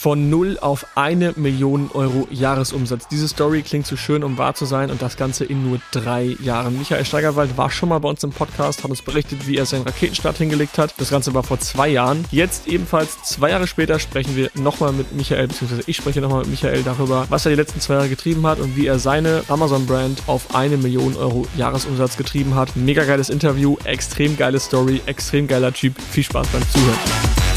Von null auf eine Million Euro Jahresumsatz. Diese Story klingt zu schön, um wahr zu sein und das Ganze in nur drei Jahren. Michael Steigerwald war schon mal bei uns im Podcast, hat uns berichtet, wie er seinen Raketenstart hingelegt hat. Das Ganze war vor zwei Jahren. Jetzt ebenfalls zwei Jahre später sprechen wir nochmal mit Michael, beziehungsweise ich spreche nochmal mit Michael darüber, was er die letzten zwei Jahre getrieben hat und wie er seine Amazon-Brand auf eine Million Euro Jahresumsatz getrieben hat. Mega geiles Interview, extrem geile Story, extrem geiler Typ. Viel Spaß beim Zuhören.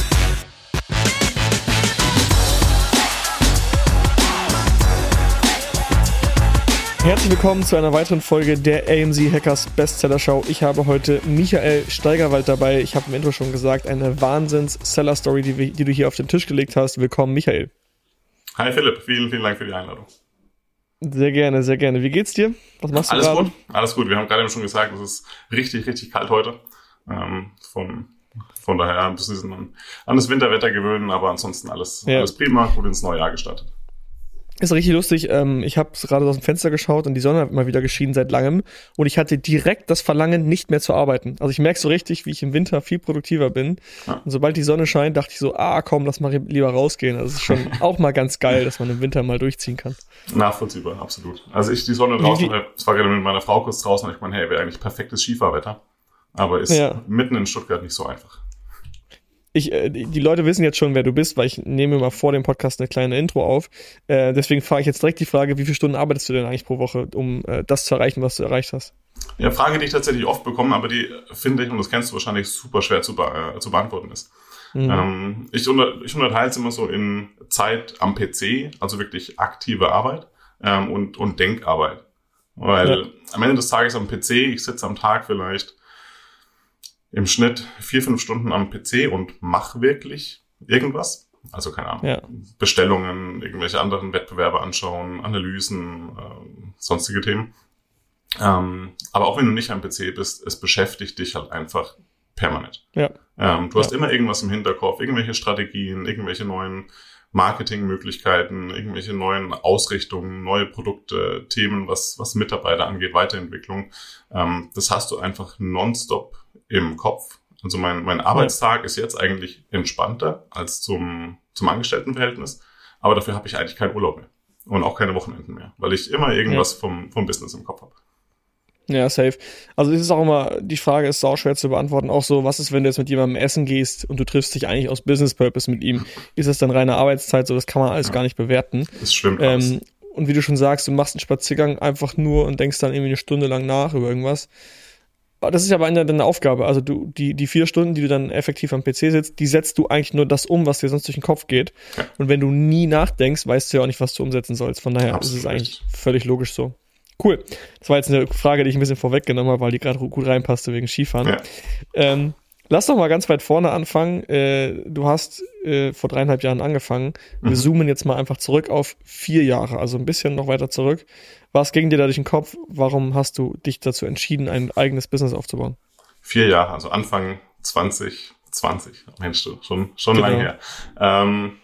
Herzlich willkommen zu einer weiteren Folge der AMZ Hackers Bestseller Show. Ich habe heute Michael Steigerwald dabei. Ich habe im Intro schon gesagt, eine Wahnsinns-Seller-Story, die, die, du hier auf den Tisch gelegt hast. Willkommen, Michael. Hi Philipp, vielen, vielen Dank für die Einladung. Sehr gerne, sehr gerne. Wie geht's dir? Was machst du Alles gerade? gut, alles gut. Wir haben gerade schon gesagt, es ist richtig, richtig kalt heute. Ähm, von, von daher ein bisschen an, an das Winterwetter gewöhnen, aber ansonsten alles, ja. alles prima, gut ins neue Jahr gestartet. Ist richtig lustig. Ähm, ich habe gerade aus dem Fenster geschaut und die Sonne hat mal wieder geschienen seit langem. Und ich hatte direkt das Verlangen, nicht mehr zu arbeiten. Also ich merke so richtig, wie ich im Winter viel produktiver bin. Ja. Und sobald die Sonne scheint, dachte ich so, ah komm, lass mal lieber rausgehen. Also es ist schon auch mal ganz geil, dass man im Winter mal durchziehen kann. Nachvollziehbar, absolut. Also ich die Sonne draußen, es war gerade mit meiner Frau kurz draußen und ich meine, hey, wäre eigentlich perfektes Skifahrwetter. Aber ist ja. mitten in Stuttgart nicht so einfach ich, äh, die Leute wissen jetzt schon, wer du bist, weil ich nehme mal vor dem Podcast eine kleine Intro auf. Äh, deswegen frage ich jetzt direkt die Frage, wie viele Stunden arbeitest du denn eigentlich pro Woche, um äh, das zu erreichen, was du erreicht hast? Ja, Frage, die ich tatsächlich oft bekomme, aber die finde ich, und das kennst du wahrscheinlich, super schwer zu, be äh, zu beantworten ist. Mhm. Ähm, ich, unter, ich unterteile es immer so in Zeit am PC, also wirklich aktive Arbeit, ähm, und, und Denkarbeit. Weil ja. am Ende des Tages am PC, ich sitze am Tag vielleicht im Schnitt vier, fünf Stunden am PC und mache wirklich irgendwas. Also keine Ahnung, ja. Bestellungen, irgendwelche anderen Wettbewerbe anschauen, Analysen, äh, sonstige Themen. Ähm, aber auch wenn du nicht am PC bist, es beschäftigt dich halt einfach permanent. Ja. Ähm, du hast immer irgendwas im Hinterkopf, irgendwelche Strategien, irgendwelche neuen Marketingmöglichkeiten, irgendwelche neuen Ausrichtungen, neue Produkte, Themen, was, was Mitarbeiter angeht, Weiterentwicklung. Ähm, das hast du einfach nonstop im Kopf. Also mein, mein Arbeitstag ist jetzt eigentlich entspannter als zum, zum Angestelltenverhältnis, aber dafür habe ich eigentlich keinen Urlaub mehr und auch keine Wochenenden mehr, weil ich immer irgendwas ja. vom, vom Business im Kopf habe. Ja, safe. Also es ist auch immer, die Frage ist auch schwer zu beantworten. Auch so, was ist, wenn du jetzt mit jemandem essen gehst und du triffst dich eigentlich aus Business Purpose mit ihm? Ist das dann reine Arbeitszeit? So, das kann man alles ja. gar nicht bewerten. Das stimmt. Ähm, und wie du schon sagst, du machst einen Spaziergang einfach nur und denkst dann irgendwie eine Stunde lang nach über irgendwas. Das ist aber eine deine Aufgabe. Also du, die, die vier Stunden, die du dann effektiv am PC sitzt, die setzt du eigentlich nur das um, was dir sonst durch den Kopf geht. Ja. Und wenn du nie nachdenkst, weißt du ja auch nicht, was du umsetzen sollst. Von daher Absolut. ist es eigentlich völlig logisch so. Cool. Das war jetzt eine Frage, die ich ein bisschen vorweggenommen habe, weil die gerade gut reinpasste wegen Skifahren. Ja. Ähm, lass doch mal ganz weit vorne anfangen. Äh, du hast äh, vor dreieinhalb Jahren angefangen. Wir mhm. zoomen jetzt mal einfach zurück auf vier Jahre, also ein bisschen noch weiter zurück. Was ging dir da durch den Kopf? Warum hast du dich dazu entschieden, ein eigenes Business aufzubauen? Vier Jahre, also Anfang 2020. Mensch, du, schon, schon genau. lange her. Ähm,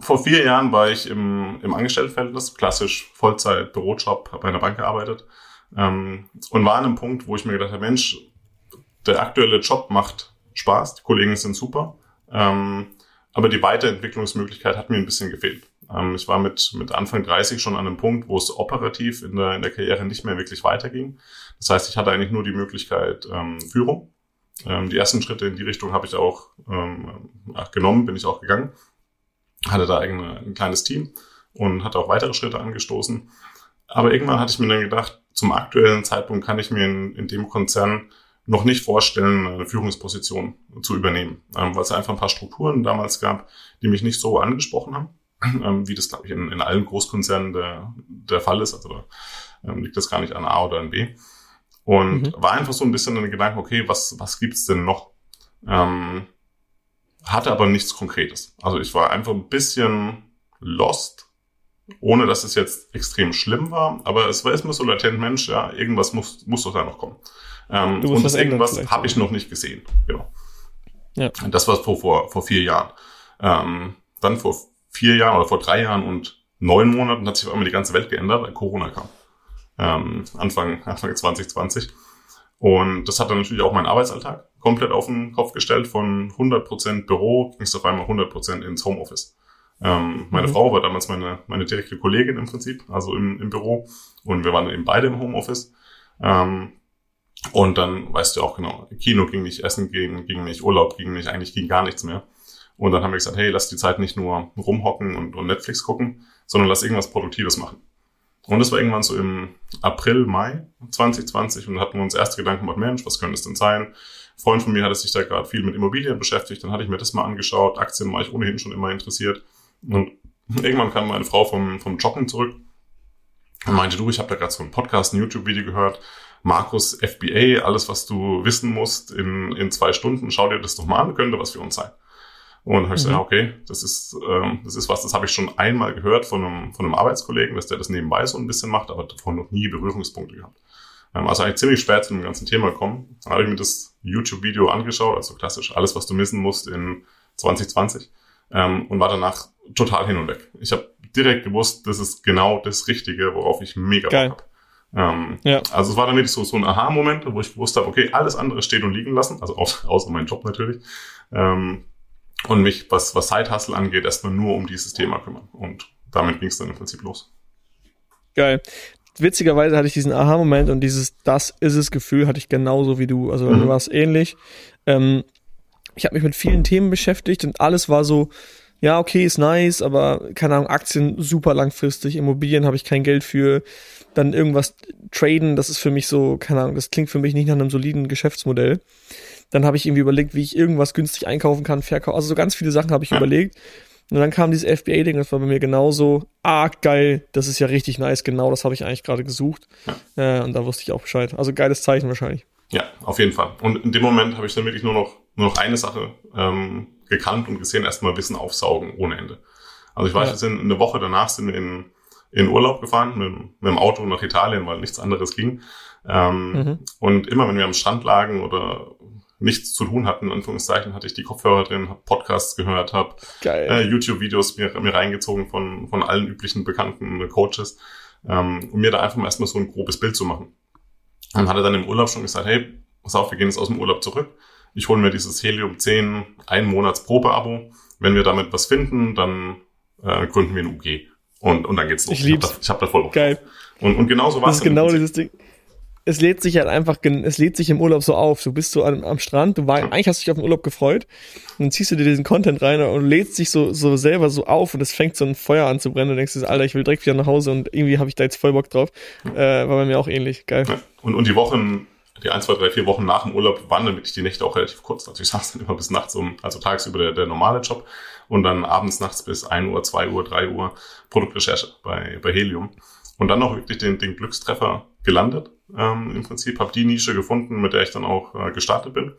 vor vier Jahren war ich im, im Angestelltenverhältnis, klassisch Vollzeit, Bürojob, habe bei einer Bank gearbeitet ähm, und war an einem Punkt, wo ich mir gedacht habe, Mensch, der aktuelle Job macht Spaß, die Kollegen sind super, ähm, aber die Weiterentwicklungsmöglichkeit hat mir ein bisschen gefehlt. Ähm, ich war mit, mit Anfang 30 schon an einem Punkt, wo es operativ in der, in der Karriere nicht mehr wirklich weiterging. Das heißt, ich hatte eigentlich nur die Möglichkeit ähm, Führung. Ähm, die ersten Schritte in die Richtung habe ich auch ähm, genommen, bin ich auch gegangen. Hatte da eigene, ein kleines Team und hatte auch weitere Schritte angestoßen. Aber irgendwann hatte ich mir dann gedacht, zum aktuellen Zeitpunkt kann ich mir in, in dem Konzern noch nicht vorstellen, eine Führungsposition zu übernehmen, ähm, weil es einfach ein paar Strukturen damals gab, die mich nicht so angesprochen haben ähm, wie das, glaube ich, in, in allen Großkonzernen der, der Fall ist. Also da ähm, liegt das gar nicht an A oder an B. Und mhm. war einfach so ein bisschen in den Gedanken, okay, was, was gibt's denn noch? Ähm, hatte aber nichts Konkretes. Also ich war einfach ein bisschen lost, ohne dass es jetzt extrem schlimm war. Aber es war erstmal so latent, Mensch, ja, irgendwas muss, muss doch da noch kommen. Ähm, und das irgendwas habe ich noch nicht gesehen. Genau. Ja. Das war vor, vor, vor vier Jahren. Ähm, dann vor vier Jahren oder vor drei Jahren und neun Monaten hat sich auf einmal die ganze Welt geändert, weil Corona kam. Ähm, Anfang, Anfang 2020. Und das hat dann natürlich auch meinen Arbeitsalltag komplett auf den Kopf gestellt. Von 100% Büro ging es auf einmal 100% ins Homeoffice. Ähm, meine mhm. Frau war damals meine, meine direkte Kollegin im Prinzip, also im, im Büro. Und wir waren eben beide im Homeoffice. Ähm, und dann weißt du auch genau, Kino ging nicht, Essen ging, ging nicht, Urlaub ging nicht, eigentlich ging gar nichts mehr. Und dann haben wir gesagt, hey, lass die Zeit nicht nur rumhocken und, und Netflix gucken, sondern lass irgendwas Produktives machen. Und das war irgendwann so im April, Mai 2020 und hatten wir uns erste Gedanken gemacht, Mensch, was könnte es denn sein? Ein Freund von mir hatte sich da gerade viel mit Immobilien beschäftigt, dann hatte ich mir das mal angeschaut, Aktien war ich ohnehin schon immer interessiert. Und irgendwann kam meine Frau vom, vom Joggen zurück und meinte, du, ich habe da gerade so einen Podcast, ein YouTube-Video gehört, Markus FBA, alles, was du wissen musst in, in zwei Stunden, schau dir das doch mal an, könnte was für uns sein. Und habe ich mhm. gesagt, okay, das ist, ähm, das ist was, das habe ich schon einmal gehört von einem, von einem Arbeitskollegen, dass der das nebenbei so ein bisschen macht, aber davon noch nie Berührungspunkte gehabt. Ähm, also eigentlich ziemlich spät zu dem ganzen Thema gekommen. Dann habe ich mir das YouTube-Video angeschaut, also klassisch alles, was du wissen musst in 2020 ähm, und war danach total hin und weg. Ich habe direkt gewusst, das ist genau das Richtige, worauf ich mega Bock habe. Ähm, ja. Also es war dann wirklich so, so ein Aha-Moment, wo ich gewusst habe, okay, alles andere steht und liegen lassen, also außer, außer mein Job natürlich. Ähm, und mich, was, was Side-Hustle angeht, erstmal nur um dieses Thema kümmern. Und damit ging es dann im Prinzip los. Geil. Witzigerweise hatte ich diesen Aha-Moment und dieses Das ist es Gefühl hatte ich genauso wie du. Also mhm. du warst ähnlich. Ähm, ich habe mich mit vielen Themen beschäftigt und alles war so, ja, okay, ist nice, aber keine Ahnung, Aktien super langfristig, Immobilien habe ich kein Geld für, dann irgendwas traden, das ist für mich so, keine Ahnung, das klingt für mich nicht nach einem soliden Geschäftsmodell. Dann habe ich irgendwie überlegt, wie ich irgendwas günstig einkaufen kann, verkaufen. Also so ganz viele Sachen habe ich ja. überlegt. Und dann kam dieses FBA-Ding, das war bei mir genauso, ah, geil, das ist ja richtig nice, genau das habe ich eigentlich gerade gesucht. Ja. Äh, und da wusste ich auch Bescheid. Also geiles Zeichen wahrscheinlich. Ja, auf jeden Fall. Und in dem Moment habe ich dann wirklich nur noch, nur noch eine Sache ähm, gekannt und gesehen, erstmal Wissen aufsaugen ohne Ende. Also ich weiß, ja. jetzt in, eine Woche danach sind wir in, in Urlaub gefahren mit, mit dem Auto nach Italien, weil nichts anderes ging. Ähm, mhm. Und immer wenn wir am Strand lagen oder nichts zu tun hatten, in Anführungszeichen, hatte ich die Kopfhörer drin, habe Podcasts gehört, habe äh, YouTube-Videos mir, mir reingezogen von, von allen üblichen bekannten Coaches, ähm, um mir da einfach mal erstmal so ein grobes Bild zu machen. Und hatte dann im Urlaub schon gesagt, hey, pass auf, wir gehen jetzt aus dem Urlaub zurück. Ich hole mir dieses Helium 10 ein Monats Probe-Abo. Wenn wir damit was finden, dann äh, gründen wir ein UG. Und, und dann geht's los. Ich, lieb's. ich habe da, hab da voll Bock Geil. Und, und genauso war es. Das ist genau dieses Ding es lädt sich halt einfach, es lädt sich im Urlaub so auf. Du bist so am, am Strand, du war, eigentlich hast du dich auf den Urlaub gefreut, und dann ziehst du dir diesen Content rein und lädst dich so, so selber so auf und es fängt so ein Feuer an zu brennen und denkst du, Alter, ich will direkt wieder nach Hause und irgendwie habe ich da jetzt voll Bock drauf. Äh, war bei mir auch ähnlich. Geil. Und, und die Wochen, die ein, zwei, drei, vier Wochen nach dem Urlaub waren dann wirklich die Nächte auch relativ kurz. Also ich saß dann immer bis nachts um, also tagsüber der, der normale Job und dann abends nachts bis ein Uhr, zwei Uhr, drei Uhr Produktrecherche bei, bei Helium. Und dann noch wirklich den, den Glückstreffer gelandet. Ähm, Im Prinzip habe die Nische gefunden, mit der ich dann auch äh, gestartet bin.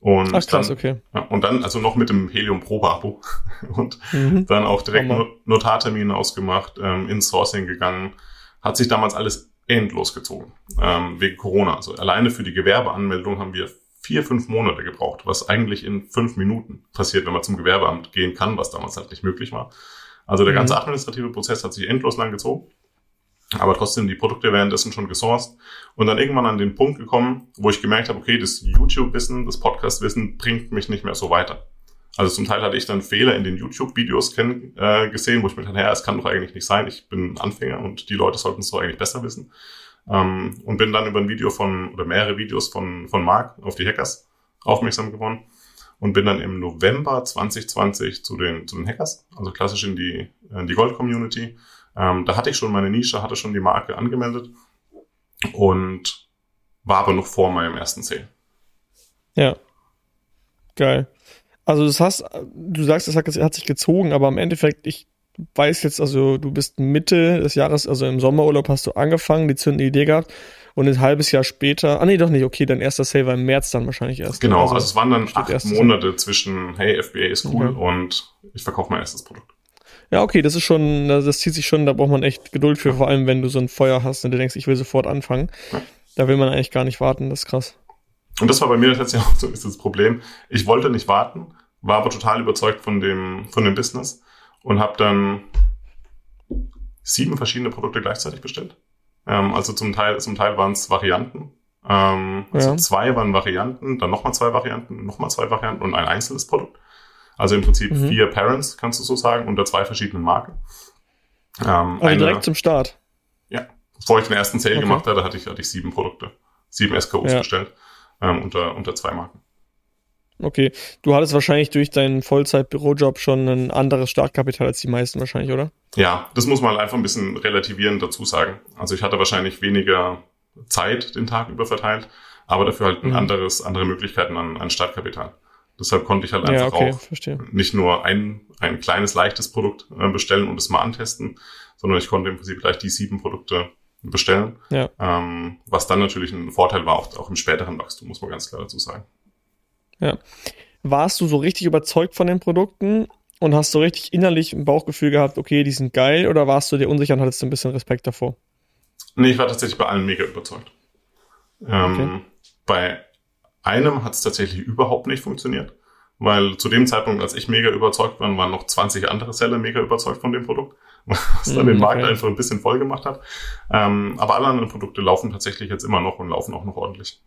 Und Ach krass, dann, okay. Ja, und dann, also noch mit dem Helium Probe-Abo und mhm. dann auch direkt Not Notartermine ausgemacht, ähm, ins Sourcing gegangen. Hat sich damals alles endlos gezogen, ähm, wegen Corona. Also alleine für die Gewerbeanmeldung haben wir vier, fünf Monate gebraucht, was eigentlich in fünf Minuten passiert, wenn man zum Gewerbeamt gehen kann, was damals halt nicht möglich war. Also der ganze mhm. administrative Prozess hat sich endlos lang gezogen aber trotzdem die Produkte währenddessen schon gesourced und dann irgendwann an den Punkt gekommen, wo ich gemerkt habe, okay, das YouTube-Wissen, das Podcast-Wissen bringt mich nicht mehr so weiter. Also zum Teil hatte ich dann Fehler in den YouTube-Videos äh, gesehen, wo ich mir dachte, naja, es kann doch eigentlich nicht sein, ich bin Anfänger und die Leute sollten es doch eigentlich besser wissen. Ähm, und bin dann über ein Video von, oder mehrere Videos von, von Mark auf die Hackers aufmerksam geworden und bin dann im November 2020 zu den, zu den Hackers, also klassisch in die, in die Gold-Community, ähm, da hatte ich schon meine Nische, hatte schon die Marke angemeldet und war aber noch vor meinem ersten Sale. Ja. Geil. Also das hast, du sagst, es hat, hat sich gezogen, aber im Endeffekt, ich weiß jetzt, also du bist Mitte des Jahres, also im Sommerurlaub hast du angefangen, die zündende Idee gehabt und ein halbes Jahr später, ah nee, doch nicht, okay, dein erster Sale war im März dann wahrscheinlich erst. Genau, also, also es waren dann acht Monate zwischen, hey, FBA ist cool okay. und ich verkaufe mein erstes Produkt. Ja, okay, das ist schon, das zieht sich schon, da braucht man echt Geduld für, vor allem wenn du so ein Feuer hast und du denkst, ich will sofort anfangen. Da will man eigentlich gar nicht warten, das ist krass. Und das war bei mir tatsächlich auch so ist das Problem. Ich wollte nicht warten, war aber total überzeugt von dem, von dem Business und habe dann sieben verschiedene Produkte gleichzeitig bestellt. Ähm, also zum Teil, zum Teil waren es Varianten Ähm, also ja. zwei waren Varianten, dann nochmal zwei Varianten, nochmal zwei Varianten und ein einzelnes Produkt. Also im Prinzip mhm. vier Parents, kannst du so sagen, unter zwei verschiedenen Marken. Ähm, also eine, direkt zum Start. Ja. Bevor ich den ersten Sale okay. gemacht hatte, hatte ich, hatte ich sieben Produkte, sieben SKUs ja. bestellt, ähm, unter, unter zwei Marken. Okay. Du hattest wahrscheinlich durch deinen Vollzeit-Bürojob schon ein anderes Startkapital als die meisten wahrscheinlich, oder? Ja, das muss man einfach ein bisschen relativierend dazu sagen. Also ich hatte wahrscheinlich weniger Zeit den Tag über verteilt, aber dafür halt mhm. anderes, andere Möglichkeiten an, an Startkapital. Deshalb konnte ich halt einfach ja, okay, auch verstehe. nicht nur ein, ein kleines, leichtes Produkt äh, bestellen und es mal antesten, sondern ich konnte im Prinzip gleich die sieben Produkte bestellen. Ja. Ähm, was dann natürlich ein Vorteil war, auch, auch im späteren Wachstum, muss man ganz klar dazu sagen. Ja. Warst du so richtig überzeugt von den Produkten und hast du richtig innerlich ein Bauchgefühl gehabt, okay, die sind geil, oder warst du dir unsicher und hattest ein bisschen Respekt davor? Nee, ich war tatsächlich bei allen mega überzeugt. Ähm, okay. Bei einem hat es tatsächlich überhaupt nicht funktioniert, weil zu dem Zeitpunkt, als ich mega überzeugt war, waren noch 20 andere Seller mega überzeugt von dem Produkt, was dann mm, den Markt okay. einfach ein bisschen voll gemacht hat. Ähm, aber alle anderen Produkte laufen tatsächlich jetzt immer noch und laufen auch noch ordentlich.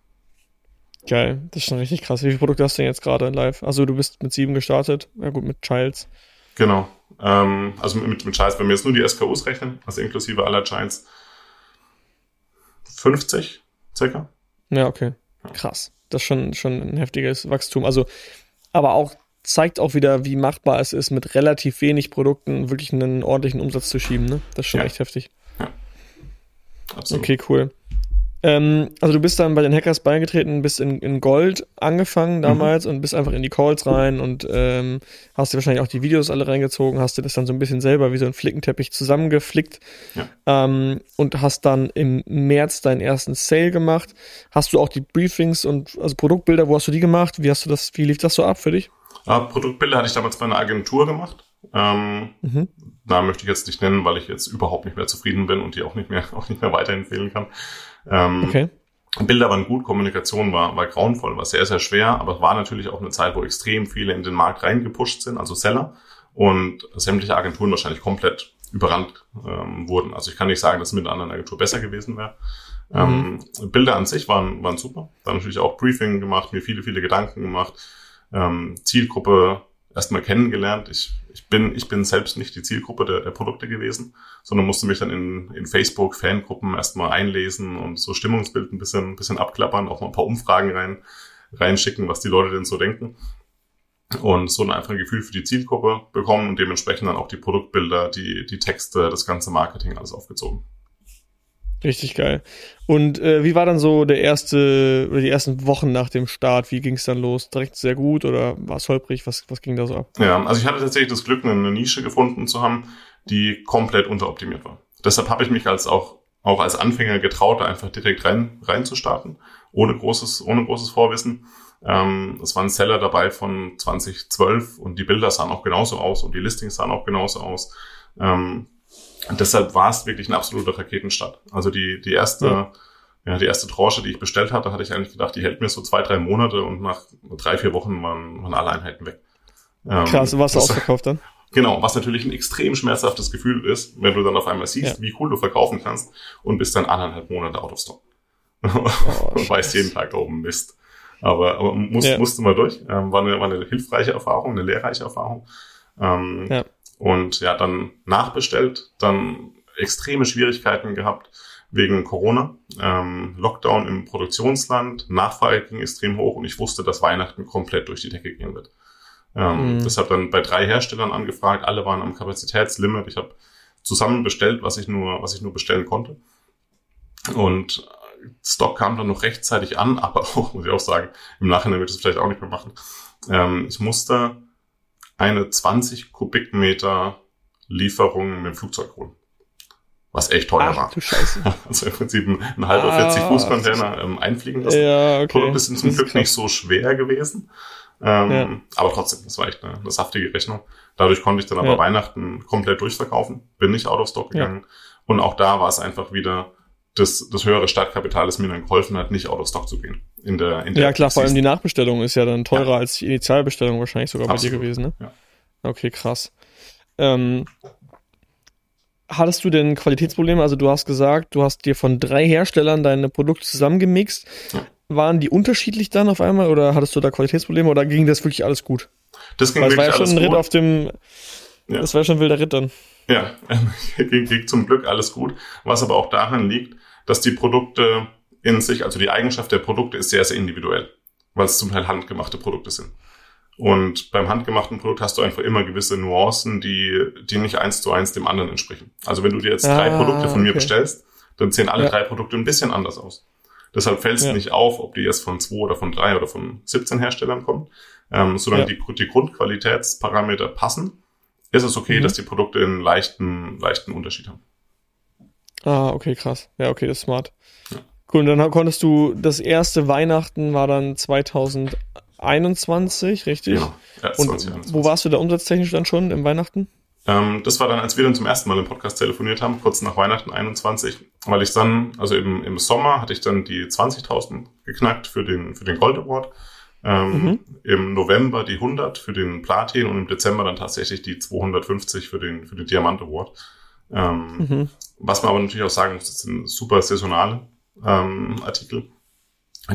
Geil, das ist schon richtig krass. Wie viele Produkte hast du denn jetzt gerade live? Also du bist mit sieben gestartet, ja gut, mit Childs. Genau. Ähm, also mit, mit Childs, wenn wir jetzt nur die SKUs rechnen, also inklusive aller Childs, 50 circa. Ja, okay. Krass. Das ist schon, schon ein heftiges Wachstum. Also, aber auch zeigt auch wieder, wie machbar es ist, mit relativ wenig Produkten wirklich einen ordentlichen Umsatz zu schieben. Ne? Das ist schon ja. echt heftig. Ja. Absolut. Okay, cool. Ähm, also du bist dann bei den Hackers beigetreten, bist in, in Gold angefangen damals mhm. und bist einfach in die Calls rein und ähm, hast dir wahrscheinlich auch die Videos alle reingezogen, hast dir das dann so ein bisschen selber wie so ein Flickenteppich zusammengeflickt ja. ähm, und hast dann im März deinen ersten Sale gemacht. Hast du auch die Briefings und also Produktbilder, wo hast du die gemacht? Wie hast du das, wie lief das so ab für dich? Ja, Produktbilder hatte ich damals bei einer Agentur gemacht. Ähm, mhm. Da möchte ich jetzt nicht nennen, weil ich jetzt überhaupt nicht mehr zufrieden bin und die auch nicht mehr, auch nicht mehr weiterempfehlen kann. Ähm, okay. Bilder waren gut, Kommunikation war, war grauenvoll, war sehr, sehr schwer, aber es war natürlich auch eine Zeit, wo extrem viele in den Markt reingepusht sind, also Seller, und sämtliche Agenturen wahrscheinlich komplett überrannt ähm, wurden. Also ich kann nicht sagen, dass es mit einer anderen Agentur besser gewesen wäre. Mhm. Ähm, Bilder an sich waren, waren super. Dann natürlich auch Briefing gemacht, mir viele, viele Gedanken gemacht. Ähm, Zielgruppe erstmal kennengelernt. Ich, ich, bin, ich bin selbst nicht die Zielgruppe der, der Produkte gewesen, sondern musste mich dann in, in Facebook-Fangruppen erstmal einlesen und so Stimmungsbild ein bisschen, ein bisschen abklappern, auch mal ein paar Umfragen rein, reinschicken, was die Leute denn so denken. Und so ein Gefühl für die Zielgruppe bekommen und dementsprechend dann auch die Produktbilder, die, die Texte, das ganze Marketing alles aufgezogen. Richtig geil. Und äh, wie war dann so der erste oder die ersten Wochen nach dem Start? Wie ging es dann los? Direkt sehr gut oder war es holprig? Was, was ging da so ab? Ja, also ich hatte tatsächlich das Glück, eine Nische gefunden zu haben, die komplett unteroptimiert war. Deshalb habe ich mich als auch, auch als Anfänger getraut, da einfach direkt rein, rein zu starten, ohne großes, ohne großes Vorwissen. Ähm, es waren Seller dabei von 2012 und die Bilder sahen auch genauso aus und die Listings sahen auch genauso aus. Ähm, und deshalb war es wirklich ein absoluter Raketenstart. Also die, die erste, ja. ja. die erste Tranche, die ich bestellt hatte, hatte ich eigentlich gedacht, die hält mir so zwei, drei Monate und nach drei, vier Wochen waren, waren alle Einheiten weg. Ähm, was du ausverkauft dann? Genau, was natürlich ein extrem schmerzhaftes Gefühl ist, wenn du dann auf einmal siehst, ja. wie cool du verkaufen kannst und bist dann anderthalb Monate out of stock. Oh, und weißt jeden Tag, oben oh Mist. Aber, aber muss, ja. musste mal durch. Ähm, war, eine, war eine hilfreiche Erfahrung, eine lehrreiche Erfahrung. Ähm, ja. Und ja, dann nachbestellt, dann extreme Schwierigkeiten gehabt wegen Corona, ähm, Lockdown im Produktionsland, Nachfrage ging extrem hoch und ich wusste, dass Weihnachten komplett durch die Decke gehen wird. Ähm, mhm. Deshalb dann bei drei Herstellern angefragt, alle waren am Kapazitätslimit. Ich habe zusammen bestellt, was ich nur, was ich nur bestellen konnte. Und Stock kam dann noch rechtzeitig an, aber auch, muss ich auch sagen, im Nachhinein wird es vielleicht auch nicht mehr machen. Ähm, ich musste eine 20 Kubikmeter Lieferung mit dem Flugzeug holen. Was echt teuer Ach, war. Du Scheiße. Also im Prinzip ein, ein halber ah, 40 Fuß Container ähm, einfliegen lassen. Ja, okay. Produkte sind zum Glück nicht so schwer gewesen. Ähm, ja. Aber trotzdem, das war echt eine, eine saftige Rechnung. Dadurch konnte ich dann aber ja. Weihnachten komplett durchverkaufen, bin nicht out of stock gegangen. Ja. Und auch da war es einfach wieder das, das höhere Startkapital, das mir dann geholfen hat, nicht out of stock zu gehen. In der, in der ja, klar, vor allem die Nachbestellung ist ja dann teurer ja. als die Initialbestellung wahrscheinlich sogar Absolut. bei dir gewesen, ne? Ja. Okay, krass. Ähm, hattest du denn Qualitätsprobleme? Also du hast gesagt, du hast dir von drei Herstellern deine Produkte zusammengemixt. Ja. Waren die unterschiedlich dann auf einmal oder hattest du da Qualitätsprobleme oder ging das wirklich alles gut? Das ging Weil wirklich es war ja schon ein Ritt auf dem, ja. das war schon ein wilder Ritt dann. Ja, ging, zum Glück alles gut. Was aber auch daran liegt, dass die Produkte in sich, also die Eigenschaft der Produkte ist sehr, sehr individuell, weil es zum Teil handgemachte Produkte sind. Und beim handgemachten Produkt hast du einfach immer gewisse Nuancen, die, die nicht eins zu eins dem anderen entsprechen. Also wenn du dir jetzt ah, drei Produkte von okay. mir bestellst, dann sehen alle ja. drei Produkte ein bisschen anders aus. Deshalb fällt es ja. nicht auf, ob die jetzt von zwei oder von drei oder von 17 Herstellern kommen. Ähm, solange ja. die, die Grundqualitätsparameter passen, ist es okay, mhm. dass die Produkte einen leichten, leichten Unterschied haben. Ah, okay, krass. Ja, okay, das ist smart. Ja. Cool, und dann konntest du, das erste Weihnachten war dann 2021, richtig? Genau. Ja, und 2021. wo warst du da umsatztechnisch dann schon im Weihnachten? Ähm, das war dann, als wir dann zum ersten Mal im Podcast telefoniert haben, kurz nach Weihnachten 21, weil ich dann, also im, im Sommer hatte ich dann die 20.000 geknackt für den, für den Gold Award. Ähm, mhm. Im November die 100 für den Platin und im Dezember dann tatsächlich die 250 für den, für den Diamant Award. Ähm, mhm. Was man aber natürlich auch sagen muss, das sind super saisonale ähm, Artikel,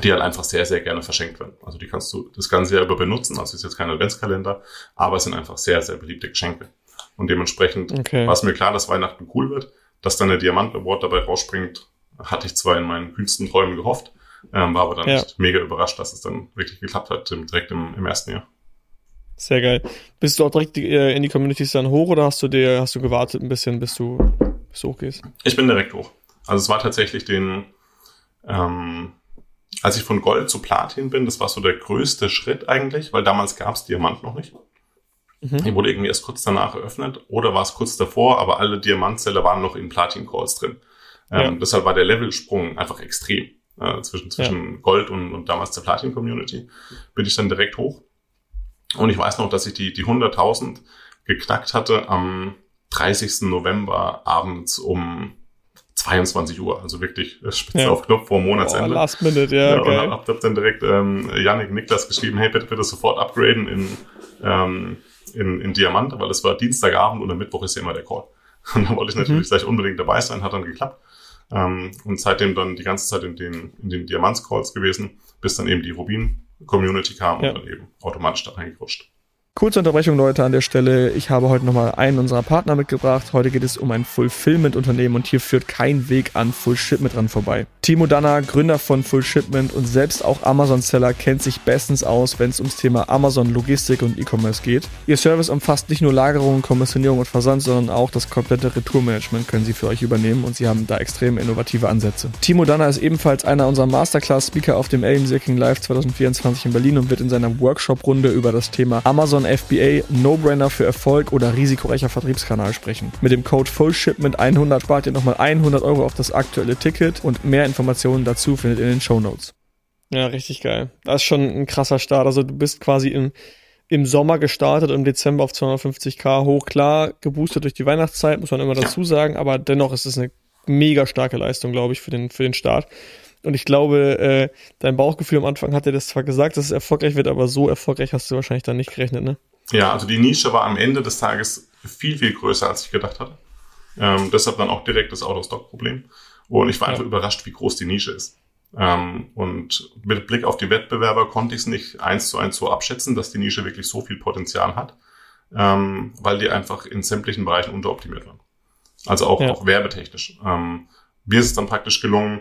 die halt einfach sehr, sehr gerne verschenkt werden. Also die kannst du das ganze Jahr über benutzen, also ist jetzt kein Adventskalender, aber es sind einfach sehr, sehr beliebte Geschenke. Und dementsprechend okay. war es mir klar, dass Weihnachten cool wird, dass dann der Diamant Award dabei rausspringt, hatte ich zwar in meinen kühnsten Träumen gehofft, ähm, war aber dann ja. mega überrascht, dass es dann wirklich geklappt hat, direkt im, im ersten Jahr. Sehr geil. Bist du auch direkt äh, in die Communities dann hoch oder hast du dir, hast du gewartet ein bisschen, bis du, bis du hochgehst? Ich bin direkt hoch. Also es war tatsächlich den, ähm, als ich von Gold zu Platin bin, das war so der größte Schritt eigentlich, weil damals gab es Diamant noch nicht. Mhm. Die wurde irgendwie erst kurz danach eröffnet oder war es kurz davor, aber alle Diamantzelle waren noch in Platin-Calls drin. Ähm, ja. Deshalb war der Levelsprung einfach extrem äh, zwischen, zwischen ja. Gold und, und damals der Platin-Community. Bin ich dann direkt hoch. Und ich weiß noch, dass ich die, die 100.000 geknackt hatte am 30. November abends um 22 Uhr, also wirklich äh, spitze ja. auf Knopf vor Monatsende. Oh, last minute, ja, ja geil. Und hab, hab dann direkt ähm, Yannick Niklas geschrieben, hey, bitte, bitte sofort upgraden in, ähm, in, in Diamant, weil es war Dienstagabend und am Mittwoch ist ja immer der Call. Und dann wollte ich natürlich mhm. gleich unbedingt dabei sein, hat dann geklappt. Ähm, und seitdem dann die ganze Zeit in den, in den Diamants-Calls gewesen, bis dann eben die Rubin-Community kam ja. und dann eben automatisch da reingerutscht. Kurze Unterbrechung, Leute, an der Stelle. Ich habe heute nochmal einen unserer Partner mitgebracht. Heute geht es um ein Fulfillment-Unternehmen und hier führt kein Weg an Full Shipment dran vorbei. Timo Danner, Gründer von Full Shipment und selbst auch Amazon-Seller, kennt sich bestens aus, wenn es ums Thema Amazon, Logistik und E-Commerce geht. Ihr Service umfasst nicht nur Lagerung, Kommissionierung und Versand, sondern auch das komplette Retourmanagement können sie für euch übernehmen und sie haben da extrem innovative Ansätze. Timo Danner ist ebenfalls einer unserer Masterclass-Speaker auf dem King Live 2024 in Berlin und wird in seiner Workshop-Runde über das Thema Amazon FBA No-Brainer für Erfolg oder risikoreicher Vertriebskanal sprechen. Mit dem Code FULLSHIPMENT100 spart ihr nochmal 100 Euro auf das aktuelle Ticket und mehr Informationen dazu findet ihr in den Show Notes. Ja, richtig geil. Das ist schon ein krasser Start. Also du bist quasi im, im Sommer gestartet, im Dezember auf 250k hoch. Klar, geboostet durch die Weihnachtszeit, muss man immer dazu sagen, aber dennoch ist es eine mega starke Leistung, glaube ich, für den, für den Start. Und ich glaube, äh, dein Bauchgefühl am Anfang hat dir das zwar gesagt, dass es erfolgreich wird, aber so erfolgreich hast du wahrscheinlich dann nicht gerechnet, ne? Ja, also die Nische war am Ende des Tages viel, viel größer, als ich gedacht hatte. Ähm, deshalb dann auch direkt das Out-of-Stock-Problem. Und ich war ja. einfach überrascht, wie groß die Nische ist. Ähm, und mit Blick auf die Wettbewerber konnte ich es nicht eins zu eins so abschätzen, dass die Nische wirklich so viel Potenzial hat, ähm, weil die einfach in sämtlichen Bereichen unteroptimiert waren. Also auch, ja. auch werbetechnisch. Ähm, mir ist es dann praktisch gelungen,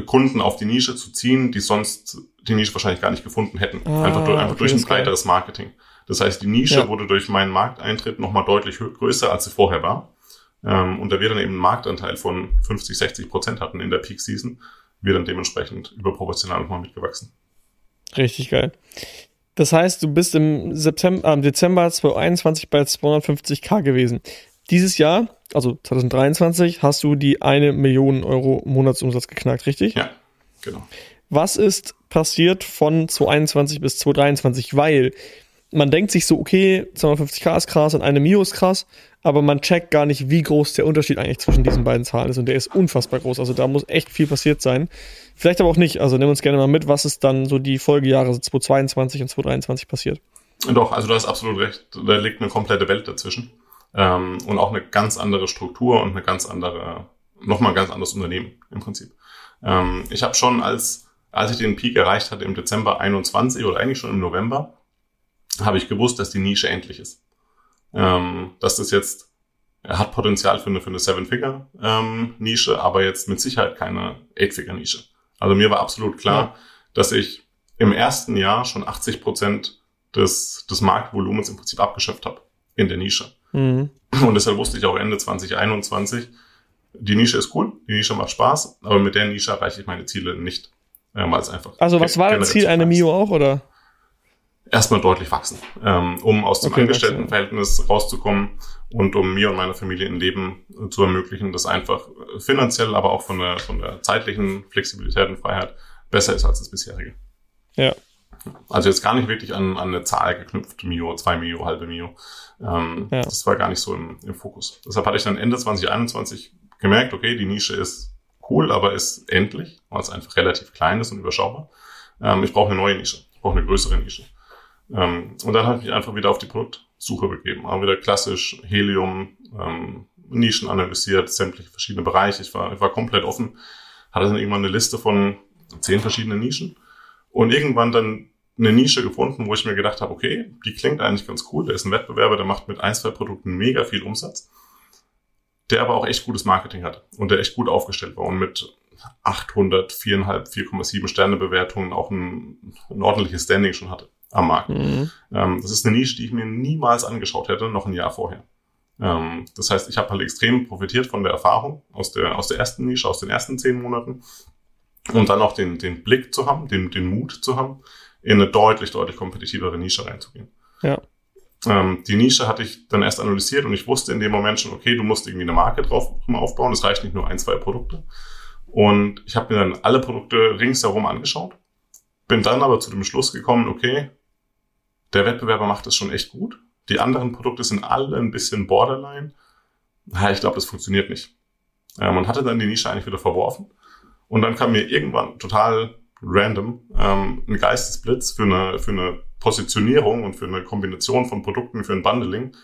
Kunden auf die Nische zu ziehen, die sonst die Nische wahrscheinlich gar nicht gefunden hätten. Ah, einfach durch, einfach okay, durch ein breiteres Marketing. Das heißt, die Nische ja. wurde durch meinen Markteintritt nochmal deutlich größer, als sie vorher war. Ähm, und da wir dann eben einen Marktanteil von 50, 60 Prozent hatten in der Peak Season, wir dann dementsprechend überproportional nochmal mitgewachsen. Richtig geil. Das heißt, du bist im September, äh, Dezember 2021 bei 250k gewesen. Dieses Jahr, also 2023, hast du die eine Million Euro Monatsumsatz geknackt, richtig? Ja, genau. Was ist passiert von 2021 bis 2023? Weil man denkt sich so, okay, 250k ist krass und eine Mio ist krass, aber man checkt gar nicht, wie groß der Unterschied eigentlich zwischen diesen beiden Zahlen ist und der ist unfassbar groß. Also da muss echt viel passiert sein. Vielleicht aber auch nicht. Also nimm uns gerne mal mit, was ist dann so die Folgejahre also 2022 und 2023 passiert. Doch, also du hast absolut recht. Da liegt eine komplette Welt dazwischen. Ähm, und auch eine ganz andere Struktur und eine ganz andere, nochmal ein ganz anderes Unternehmen im Prinzip. Ähm, ich habe schon als, als ich den Peak erreicht hatte im Dezember 21 oder eigentlich schon im November, habe ich gewusst, dass die Nische endlich ist. Ähm, dass das jetzt er hat Potenzial für eine, für eine Seven-Figure-Nische, ähm, aber jetzt mit Sicherheit keine Eight-Figure-Nische. Also mir war absolut klar, ja. dass ich im ersten Jahr schon 80 Prozent des, des Marktvolumens im Prinzip abgeschöpft habe in der Nische. Mhm. Und deshalb wusste ich auch Ende 2021, die Nische ist cool, die Nische macht Spaß, aber mit der Nische erreiche ich meine Ziele nicht. Äh, weil es einfach also was war das Ziel, eine Mio auch, oder? Erstmal deutlich wachsen, ähm, um aus dem okay, Angestelltenverhältnis rauszukommen und um mir und meiner Familie ein Leben zu ermöglichen, das einfach finanziell, aber auch von der, von der zeitlichen Flexibilität und Freiheit besser ist als das bisherige. Ja. Also jetzt gar nicht wirklich an, an eine Zahl geknüpft, Mio, zwei Mio, halbe Mio. Ähm, ja. Das war gar nicht so im, im Fokus. Deshalb hatte ich dann Ende 2021 gemerkt, okay, die Nische ist cool, aber ist endlich, weil es einfach relativ klein ist und überschaubar. Ähm, ich brauche eine neue Nische, ich brauche eine größere Nische. Ähm, und dann habe ich mich einfach wieder auf die Produktsuche begeben. Auch wieder klassisch Helium, ähm, Nischen analysiert, sämtliche verschiedene Bereiche. Ich war, ich war komplett offen, hatte dann irgendwann eine Liste von zehn verschiedenen Nischen und irgendwann dann eine Nische gefunden, wo ich mir gedacht habe, okay, die klingt eigentlich ganz cool. Der ist ein Wettbewerber, der macht mit ein, zwei Produkten mega viel Umsatz, der aber auch echt gutes Marketing hat und der echt gut aufgestellt war und mit 800, 4,5, 4,7 Sterne Bewertungen auch ein, ein ordentliches Standing schon hatte am Markt. Mhm. Ähm, das ist eine Nische, die ich mir niemals angeschaut hätte, noch ein Jahr vorher. Ähm, das heißt, ich habe halt extrem profitiert von der Erfahrung aus der, aus der ersten Nische, aus den ersten zehn Monaten und dann auch den, den Blick zu haben, den, den Mut zu haben, in eine deutlich, deutlich kompetitivere Nische reinzugehen. Ja. Ähm, die Nische hatte ich dann erst analysiert und ich wusste in dem Moment schon, okay, du musst irgendwie eine Marke drauf aufbauen. Es reicht nicht nur ein, zwei Produkte. Und ich habe mir dann alle Produkte ringsherum angeschaut, bin dann aber zu dem Schluss gekommen, okay, der Wettbewerber macht es schon echt gut. Die anderen Produkte sind alle ein bisschen borderline. Ja, ich glaube, das funktioniert nicht. Ja, man hatte dann die Nische eigentlich wieder verworfen. Und dann kam mir irgendwann total random ähm, ein Geistesblitz für eine, für eine Positionierung und für eine Kombination von Produkten, für ein Bundling,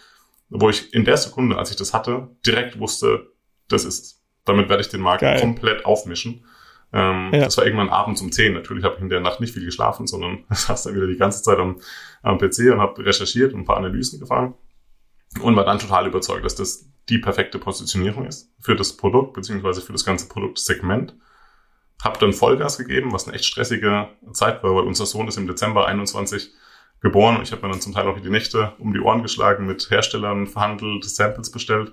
wo ich in der Sekunde, als ich das hatte, direkt wusste, das ist es. Damit werde ich den Markt Geil. komplett aufmischen. Ähm, ja. Das war irgendwann abends um 10. Natürlich habe ich in der Nacht nicht viel geschlafen, sondern saß dann wieder die ganze Zeit am, am PC und habe recherchiert und ein paar Analysen gefahren und war dann total überzeugt, dass das die perfekte Positionierung ist für das Produkt beziehungsweise für das ganze Produktsegment. Hab dann Vollgas gegeben, was eine echt stressige Zeit war, weil unser Sohn ist im Dezember 21 geboren und ich habe mir dann zum Teil auch die Nächte um die Ohren geschlagen, mit Herstellern verhandelt, Samples bestellt.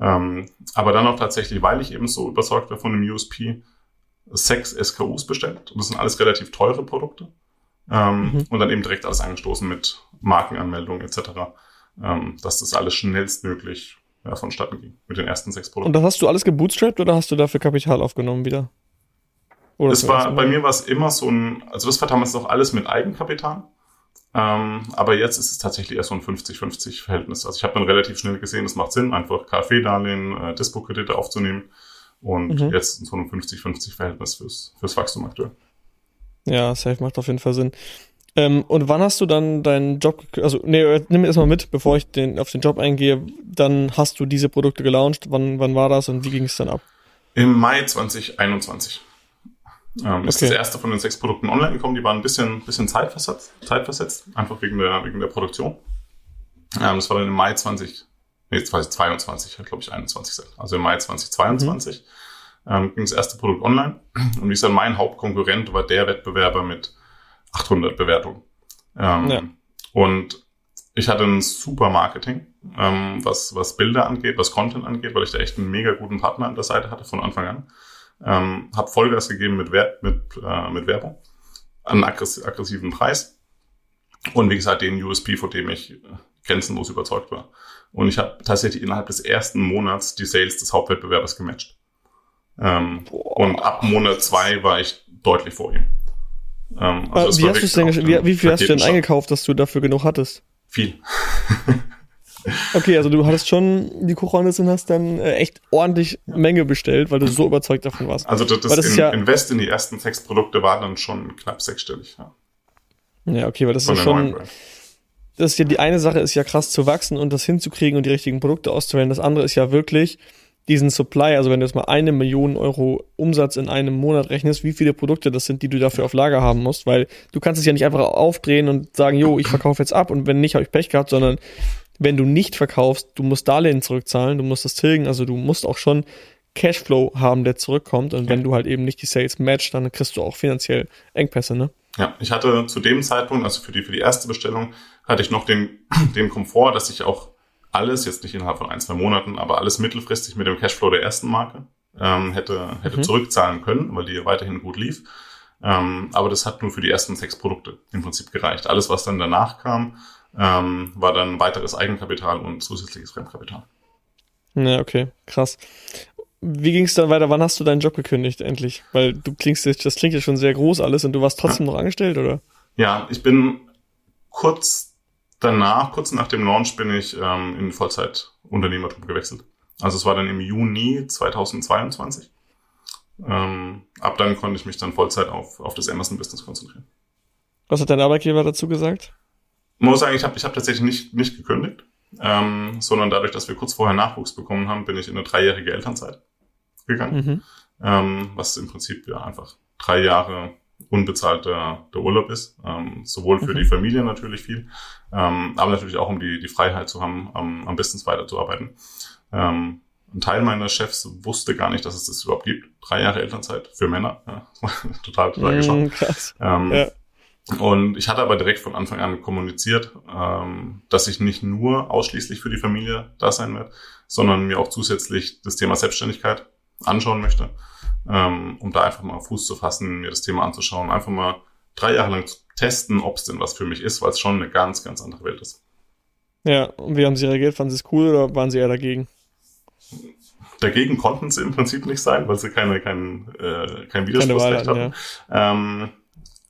Ähm, aber dann auch tatsächlich, weil ich eben so überzeugt war von dem USP, sechs SKUs bestellt. Und das sind alles relativ teure Produkte. Ähm, mhm. Und dann eben direkt alles angestoßen mit Markenanmeldungen etc., ähm, dass das alles schnellstmöglich ja, vonstatten ging mit den ersten sechs Produkten. Und das hast du alles gebootstrapped oder hast du dafür Kapital aufgenommen wieder? Oder es war, bei mir war es immer so ein, also das war damals noch alles mit Eigenkapital. Ähm, aber jetzt ist es tatsächlich eher so ein 50-50 Verhältnis. Also ich habe dann relativ schnell gesehen, es macht Sinn, einfach KfW-Darlehen, äh, Dispo-Kredite aufzunehmen und mhm. jetzt in so einem 50-50 Verhältnis fürs, fürs Wachstum aktuell. Ja, safe macht auf jeden Fall Sinn. Ähm, und wann hast du dann deinen Job, also nee, äh, nimm erstmal mit, bevor ich den, auf den Job eingehe, dann hast du diese Produkte gelauncht. Wann, wann war das und wie ging es dann ab? Im Mai 2021. Ähm, okay. Ist das erste von den sechs Produkten online gekommen. Die waren ein bisschen, bisschen zeitversetzt, zeitversetzt einfach wegen der, wegen der Produktion. Ähm, das war dann im Mai 20, nee, 2022, glaube ich 21. Also im Mai 2022 mhm. ähm, ging das erste Produkt online. Und wie gesagt, mein Hauptkonkurrent war der Wettbewerber mit 800 Bewertungen. Ähm, ja. Und ich hatte ein super Marketing, ähm, was, was Bilder angeht, was Content angeht, weil ich da echt einen mega guten Partner an der Seite hatte von Anfang an. Ähm, habe Vollgas gegeben mit, Wer mit, äh, mit Werbung, an aggress aggressiven Preis. Und wie gesagt, den USP, vor dem ich grenzenlos überzeugt war. Und ich habe tatsächlich innerhalb des ersten Monats die Sales des Hauptwettbewerbers gematcht. Ähm, und ab Monat zwei war ich deutlich vor ihm. Ähm, also wie, hast denn, wie, wie viel hast du denn eingekauft, dass du dafür genug hattest? Viel. Okay, also du hattest schon die Kuchhornisse und hast dann äh, echt ordentlich Menge bestellt, weil du so überzeugt davon warst. Also das, das in, ja, Invest in die ersten sechs Produkte war dann schon knapp sechsstellig. Ja, ja okay, weil das Von ist schon das ist ja die eine Sache ist ja krass zu wachsen und das hinzukriegen und die richtigen Produkte auszuwählen. Das andere ist ja wirklich diesen Supply, also wenn du jetzt mal eine Million Euro Umsatz in einem Monat rechnest, wie viele Produkte das sind, die du dafür auf Lager haben musst, weil du kannst es ja nicht einfach aufdrehen und sagen, jo, ich verkaufe jetzt ab und wenn nicht, habe ich Pech gehabt, sondern wenn du nicht verkaufst, du musst Darlehen zurückzahlen, du musst das tilgen, also du musst auch schon Cashflow haben, der zurückkommt und wenn du halt eben nicht die Sales match, dann kriegst du auch finanziell Engpässe, ne? Ja, ich hatte zu dem Zeitpunkt, also für die, für die erste Bestellung, hatte ich noch den, den Komfort, dass ich auch alles, jetzt nicht innerhalb von ein, zwei Monaten, aber alles mittelfristig mit dem Cashflow der ersten Marke ähm, hätte, hätte mhm. zurückzahlen können, weil die weiterhin gut lief. Ähm, aber das hat nur für die ersten sechs Produkte im Prinzip gereicht. Alles, was dann danach kam, ähm, war dann weiteres Eigenkapital und zusätzliches Fremdkapital. Ja, okay, krass. Wie ging es dann weiter? Wann hast du deinen Job gekündigt endlich? Weil du klingst jetzt, das klingt ja schon sehr groß alles und du warst trotzdem ja. noch angestellt, oder? Ja, ich bin kurz danach, kurz nach dem Launch, bin ich ähm, in Vollzeitunternehmertum gewechselt. Also es war dann im Juni 2022. Ähm, ab dann konnte ich mich dann Vollzeit auf, auf das Amazon-Business konzentrieren. Was hat dein Arbeitgeber dazu gesagt? Ich muss sagen, ich habe ich hab tatsächlich nicht, nicht gekündigt, ähm, sondern dadurch, dass wir kurz vorher Nachwuchs bekommen haben, bin ich in eine dreijährige Elternzeit gegangen. Mhm. Ähm, was im Prinzip ja einfach drei Jahre unbezahlter der Urlaub ist. Ähm, sowohl für mhm. die Familie natürlich viel, ähm, aber natürlich auch, um die, die Freiheit zu haben, am, am Business weiterzuarbeiten. Ähm, ein Teil meiner Chefs wusste gar nicht, dass es das überhaupt gibt. Drei Jahre Elternzeit für Männer. Ja, total, total mm. Krass. Ähm, ja. Und ich hatte aber direkt von Anfang an kommuniziert, ähm, dass ich nicht nur ausschließlich für die Familie da sein werde, sondern mir auch zusätzlich das Thema Selbstständigkeit anschauen möchte, ähm, um da einfach mal Fuß zu fassen, mir das Thema anzuschauen, einfach mal drei Jahre lang zu testen, ob es denn was für mich ist, weil es schon eine ganz, ganz andere Welt ist. Ja, und wie haben Sie reagiert? Fanden Sie es cool oder waren Sie eher dagegen? Dagegen konnten sie im Prinzip nicht sein, weil sie keine, kein, äh, kein Widerspruchsrecht hatten. Ja. Ähm,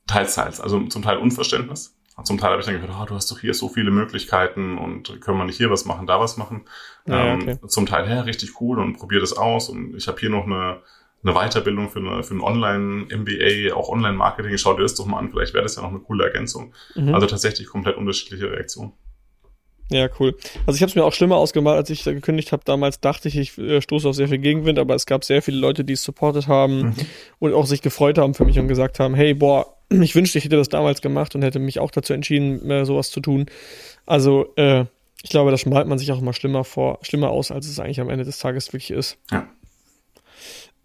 teils, teils. Also zum Teil Unverständnis. Zum Teil habe ich dann gedacht, oh, du hast doch hier so viele Möglichkeiten und können wir nicht hier was machen, da was machen. Ja, ähm, okay. Zum Teil, ja, richtig cool und probier das aus. Und ich habe hier noch eine, eine Weiterbildung für, eine, für ein Online-MBA, auch Online-Marketing. Schau dir das doch mal an, vielleicht wäre das ja noch eine coole Ergänzung. Mhm. Also tatsächlich komplett unterschiedliche Reaktionen. Ja, cool. Also ich habe es mir auch schlimmer ausgemalt, als ich da gekündigt habe. Damals dachte ich, ich äh, stoße auf sehr viel Gegenwind, aber es gab sehr viele Leute, die es supportet haben mhm. und auch sich gefreut haben für mich und gesagt haben, hey, boah, ich wünschte, ich hätte das damals gemacht und hätte mich auch dazu entschieden, äh, sowas zu tun. Also äh, ich glaube, das malt man sich auch immer schlimmer vor, schlimmer aus, als es eigentlich am Ende des Tages wirklich ist. Ja.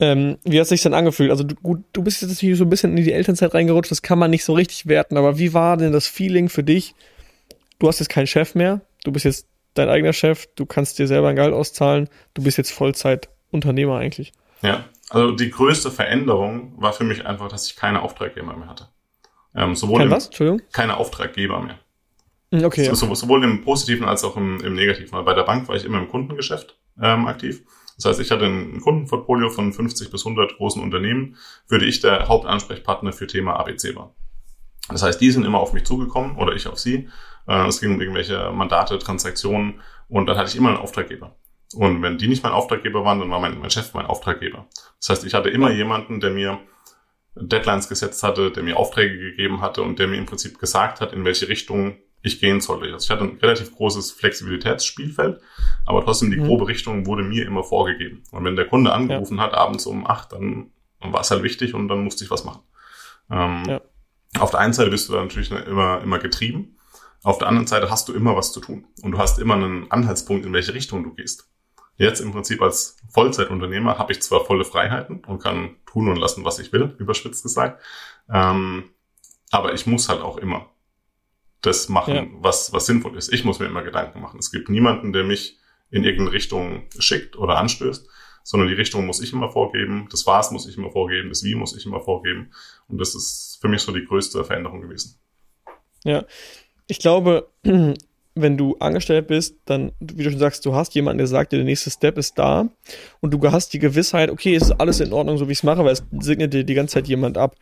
Ähm, wie hat es sich denn angefühlt? Also du, gut, du bist jetzt natürlich so ein bisschen in die Elternzeit reingerutscht, das kann man nicht so richtig werten, aber wie war denn das Feeling für dich? Du hast jetzt keinen Chef mehr, du bist jetzt dein eigener Chef, du kannst dir selber ein Gehalt auszahlen, du bist jetzt Vollzeit-Unternehmer eigentlich. Ja, also die größte Veränderung war für mich einfach, dass ich keine Auftraggeber mehr hatte. Ähm, sowohl Kein im, was? Entschuldigung? Keine Auftraggeber mehr. Hm, okay. So. Sowohl im Positiven als auch im, im Negativen. Weil bei der Bank war ich immer im Kundengeschäft ähm, aktiv. Das heißt, ich hatte ein Kundenportfolio von 50 bis 100 großen Unternehmen, für die ich der Hauptansprechpartner für Thema ABC war. Das heißt, die sind immer auf mich zugekommen oder ich auf sie. Äh, es ging um irgendwelche Mandate, Transaktionen und dann hatte ich immer einen Auftraggeber. Und wenn die nicht mein Auftraggeber waren, dann war mein, mein Chef mein Auftraggeber. Das heißt, ich hatte immer jemanden, der mir Deadlines gesetzt hatte, der mir Aufträge gegeben hatte und der mir im Prinzip gesagt hat, in welche Richtung ich gehen sollte. Also ich hatte ein relativ großes Flexibilitätsspielfeld, aber trotzdem die mhm. grobe Richtung wurde mir immer vorgegeben. Und wenn der Kunde angerufen ja. hat, abends um acht, dann, war es halt wichtig und dann musste ich was machen. Ähm, ja. Auf der einen Seite bist du dann natürlich immer, immer getrieben. Auf der anderen Seite hast du immer was zu tun. Und du hast immer einen Anhaltspunkt, in welche Richtung du gehst. Jetzt im Prinzip als Vollzeitunternehmer habe ich zwar volle Freiheiten und kann tun und lassen, was ich will, überspitzt gesagt. Ähm, aber ich muss halt auch immer das machen, ja. was, was sinnvoll ist. Ich muss mir immer Gedanken machen. Es gibt niemanden, der mich in irgendeine Richtung schickt oder anstößt, sondern die Richtung muss ich immer vorgeben, das Was muss ich immer vorgeben, das Wie muss ich immer vorgeben. Und das ist für mich so die größte Veränderung gewesen. Ja, ich glaube, wenn du angestellt bist, dann, wie du schon sagst, du hast jemanden, der sagt dir, der nächste Step ist da und du hast die Gewissheit, okay, es ist alles in Ordnung, so wie ich es mache, weil es signet dir die ganze Zeit jemand ab.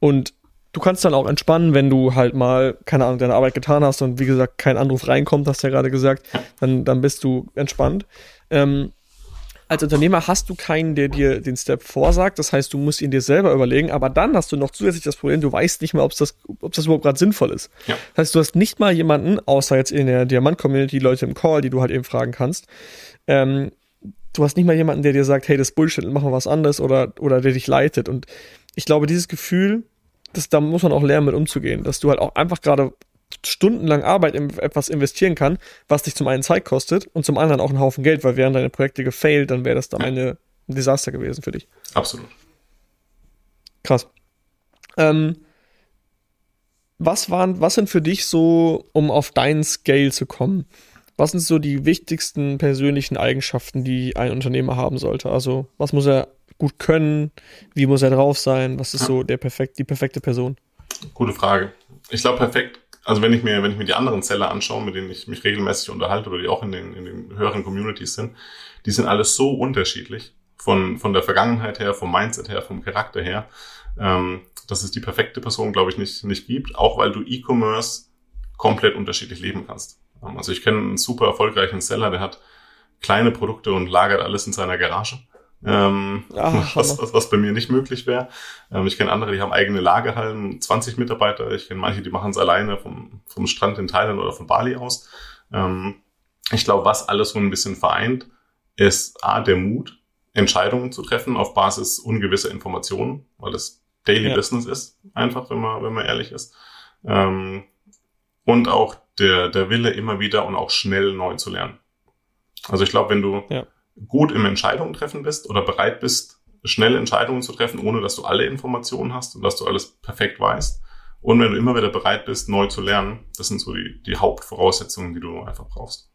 Und du kannst dann auch entspannen, wenn du halt mal, keine Ahnung, deine Arbeit getan hast und wie gesagt, kein Anruf reinkommt, hast du ja gerade gesagt, dann, dann bist du entspannt. Ähm, als Unternehmer hast du keinen, der dir den Step vorsagt. Das heißt, du musst ihn dir selber überlegen. Aber dann hast du noch zusätzlich das Problem, du weißt nicht mehr, ob das, ob das überhaupt gerade sinnvoll ist. Ja. Das heißt, du hast nicht mal jemanden, außer jetzt in der Diamant-Community, Leute im Call, die du halt eben fragen kannst. Ähm, du hast nicht mal jemanden, der dir sagt, hey, das Bullshit, machen wir was anderes oder, oder der dich leitet. Und ich glaube, dieses Gefühl, das, da muss man auch lernen, mit umzugehen, dass du halt auch einfach gerade stundenlang Arbeit in etwas investieren kann, was dich zum einen Zeit kostet und zum anderen auch einen Haufen Geld, weil wären deine Projekte gefailt, dann wäre das dann eine, ein Desaster gewesen für dich. Absolut. Krass. Ähm, was waren, was sind für dich so, um auf deinen Scale zu kommen? Was sind so die wichtigsten persönlichen Eigenschaften, die ein Unternehmer haben sollte? Also, was muss er gut können? Wie muss er drauf sein? Was ist so der perfekt, die perfekte Person? Gute Frage. Ich glaube, perfekt also wenn ich mir, wenn ich mir die anderen Seller anschaue, mit denen ich mich regelmäßig unterhalte oder die auch in den, in den höheren Communities sind, die sind alles so unterschiedlich von, von der Vergangenheit her, vom Mindset her, vom Charakter her, ähm, dass es die perfekte Person, glaube ich, nicht, nicht gibt, auch weil du E-Commerce komplett unterschiedlich leben kannst. Ähm, also ich kenne einen super erfolgreichen Seller, der hat kleine Produkte und lagert alles in seiner Garage ähm, Ach, was, was, was bei mir nicht möglich wäre. Ähm, ich kenne andere, die haben eigene Lagerhallen, 20 Mitarbeiter. Ich kenne manche, die machen es alleine vom, vom Strand in Thailand oder von Bali aus. Ähm, ich glaube, was alles so ein bisschen vereint, ist A, der Mut, Entscheidungen zu treffen auf Basis ungewisser Informationen, weil das Daily ja. Business ist, einfach, wenn man, wenn man ehrlich ist. Ähm, und auch der, der Wille, immer wieder und auch schnell neu zu lernen. Also ich glaube, wenn du ja gut im Entscheidungen treffen bist oder bereit bist, schnelle Entscheidungen zu treffen, ohne dass du alle Informationen hast und dass du alles perfekt weißt. Und wenn du immer wieder bereit bist, neu zu lernen, das sind so die, die Hauptvoraussetzungen, die du einfach brauchst.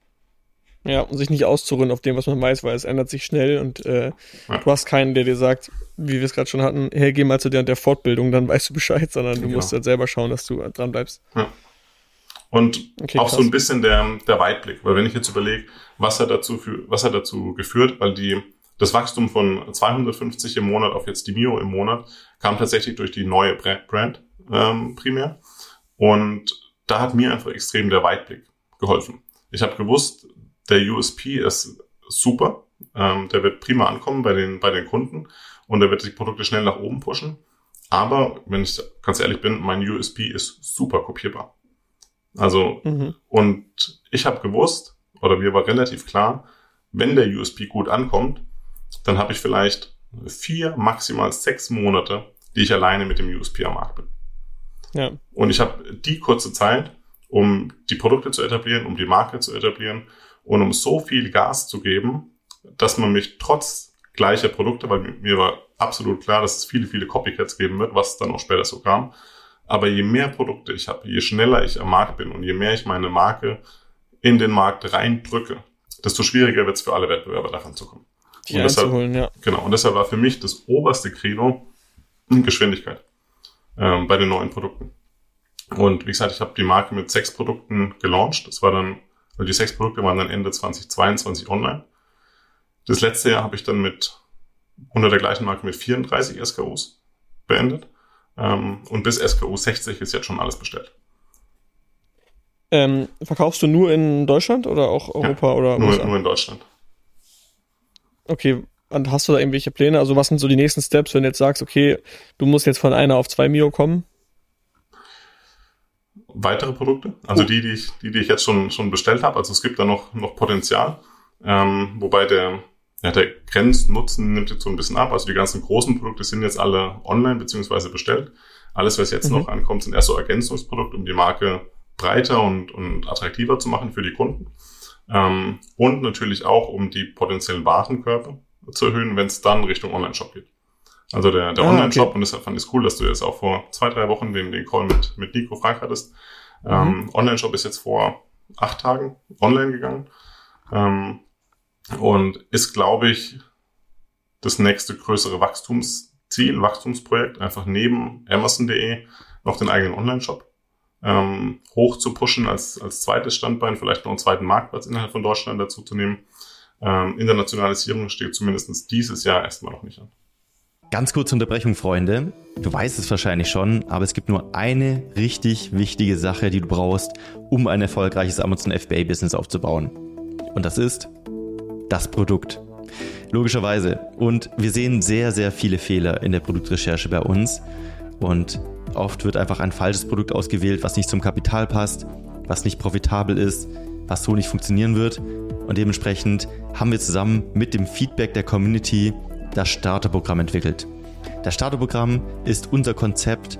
Ja, und sich nicht auszuruhen auf dem, was man weiß, weil es ändert sich schnell und äh, ja. du hast keinen, der dir sagt, wie wir es gerade schon hatten, hey, geh mal zu der, der Fortbildung, dann weißt du Bescheid, sondern du genau. musst halt selber schauen, dass du dran bleibst. Ja. Und okay, auch krass. so ein bisschen der, der Weitblick, weil wenn ich jetzt überlege, was hat dazu, für, was hat dazu geführt, weil die, das Wachstum von 250 im Monat auf jetzt die Mio im Monat kam tatsächlich durch die neue Brand ähm, primär. Und da hat mir einfach extrem der Weitblick geholfen. Ich habe gewusst, der USP ist super, ähm, der wird prima ankommen bei den, bei den Kunden und der wird die Produkte schnell nach oben pushen. Aber wenn ich ganz ehrlich bin, mein USP ist super kopierbar. Also, mhm. und ich habe gewusst, oder mir war relativ klar, wenn der USP gut ankommt, dann habe ich vielleicht vier, maximal sechs Monate, die ich alleine mit dem USP am Markt bin. Ja. Und ich habe die kurze Zeit, um die Produkte zu etablieren, um die Marke zu etablieren und um so viel Gas zu geben, dass man mich trotz gleicher Produkte, weil mir war absolut klar, dass es viele, viele Copycats geben wird, was dann auch später so kam, aber je mehr Produkte ich habe, je schneller ich am Markt bin und je mehr ich meine Marke in den Markt reindrücke, desto schwieriger wird es für alle Wettbewerber daran zu kommen. Die und deshalb, ja. Genau, und deshalb war für mich das oberste Credo Geschwindigkeit ähm, bei den neuen Produkten. Und wie gesagt, ich habe die Marke mit sechs Produkten gelauncht. Das war dann, also die sechs Produkte waren dann Ende 2022 online. Das letzte Jahr habe ich dann mit unter der gleichen Marke mit 34 SKUs beendet. Ähm, und bis SKU 60 ist jetzt schon alles bestellt. Ähm, verkaufst du nur in Deutschland oder auch Europa ja, oder nur, nur in Deutschland. Okay, und hast du da irgendwelche Pläne? Also was sind so die nächsten Steps, wenn du jetzt sagst, okay, du musst jetzt von einer auf zwei Mio kommen? Weitere Produkte, also oh. die, die ich, die, die ich jetzt schon, schon bestellt habe. Also es gibt da noch, noch Potenzial. Ähm, wobei der, ja, der Grenznutzen nimmt jetzt so ein bisschen ab. Also die ganzen großen Produkte sind jetzt alle online beziehungsweise bestellt. Alles, was jetzt mhm. noch ankommt, sind erst so Ergänzungsprodukte, um die Marke breiter und, und attraktiver zu machen für die Kunden. Ähm, und natürlich auch, um die potenziellen Warenkörbe zu erhöhen, wenn es dann Richtung Online-Shop geht. Also der, der ah, Online-Shop, okay. und deshalb fand ich es cool, dass du jetzt auch vor zwei, drei Wochen den, den Call mit, mit Nico Frank hattest. Mhm. Ähm, Online-Shop ist jetzt vor acht Tagen online gegangen. Ähm, und ist, glaube ich, das nächste größere Wachstumsziel, Wachstumsprojekt, einfach neben Amazon.de noch den eigenen Online-Shop ähm, hoch zu pushen als, als zweites Standbein, vielleicht noch einen zweiten Marktplatz innerhalb von Deutschland dazu zu nehmen. Ähm, Internationalisierung steht zumindest dieses Jahr erstmal noch nicht an. Ganz kurze Unterbrechung, Freunde. Du weißt es wahrscheinlich schon, aber es gibt nur eine richtig wichtige Sache, die du brauchst, um ein erfolgreiches Amazon FBA-Business aufzubauen. Und das ist das Produkt. Logischerweise. Und wir sehen sehr, sehr viele Fehler in der Produktrecherche bei uns. Und oft wird einfach ein falsches Produkt ausgewählt, was nicht zum Kapital passt, was nicht profitabel ist, was so nicht funktionieren wird. Und dementsprechend haben wir zusammen mit dem Feedback der Community das Starterprogramm entwickelt. Das Starterprogramm ist unser Konzept,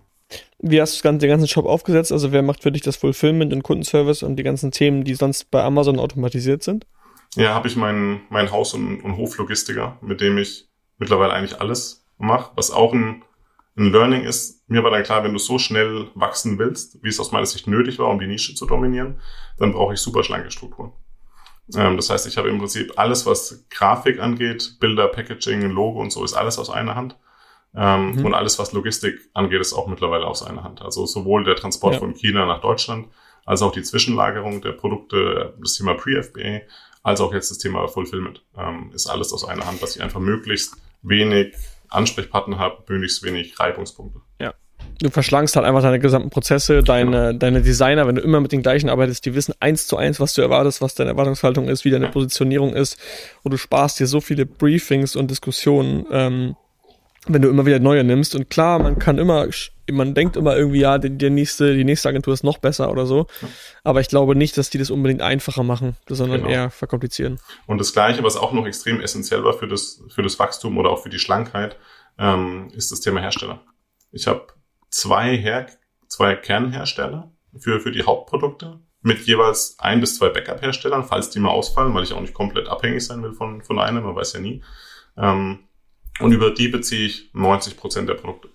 Wie hast du den ganzen Shop aufgesetzt? Also wer macht für dich das Fulfillment und Kundenservice und die ganzen Themen, die sonst bei Amazon automatisiert sind? Ja, habe ich meinen mein Haus- und, und Hoflogistiker, mit dem ich mittlerweile eigentlich alles mache, was auch ein, ein Learning ist. Mir war dann klar, wenn du so schnell wachsen willst, wie es aus meiner Sicht nötig war, um die Nische zu dominieren, dann brauche ich super schlanke Strukturen. Ähm, das heißt, ich habe im Prinzip alles, was Grafik angeht, Bilder, Packaging, Logo und so, ist alles aus einer Hand. Ähm, mhm. Und alles, was Logistik angeht, ist auch mittlerweile aus einer Hand. Also sowohl der Transport ja. von China nach Deutschland, als auch die Zwischenlagerung der Produkte, das Thema Pre-FBA, als auch jetzt das Thema Fulfillment. Ähm, ist alles aus einer Hand, dass ich einfach möglichst wenig Ansprechpartner habe, möglichst wenig Reibungspunkte. Ja. Du verschlankst halt einfach deine gesamten Prozesse, deine, genau. deine Designer, wenn du immer mit den gleichen arbeitest, die wissen eins zu eins, was du erwartest, was deine Erwartungshaltung ist, wie deine ja. Positionierung ist. Und du sparst dir so viele Briefings und Diskussionen, ähm, wenn du immer wieder neue nimmst. Und klar, man kann immer, man denkt immer irgendwie, ja, die, die nächste, die nächste Agentur ist noch besser oder so. Aber ich glaube nicht, dass die das unbedingt einfacher machen, sondern genau. eher verkomplizieren. Und das Gleiche, was auch noch extrem essentiell war für das, für das Wachstum oder auch für die Schlankheit, ähm, ist das Thema Hersteller. Ich habe zwei, Her zwei Kernhersteller für, für die Hauptprodukte mit jeweils ein bis zwei Backup-Herstellern, falls die mal ausfallen, weil ich auch nicht komplett abhängig sein will von, von einem, man weiß ja nie. Ähm, und über die beziehe ich 90 Prozent der Produkte.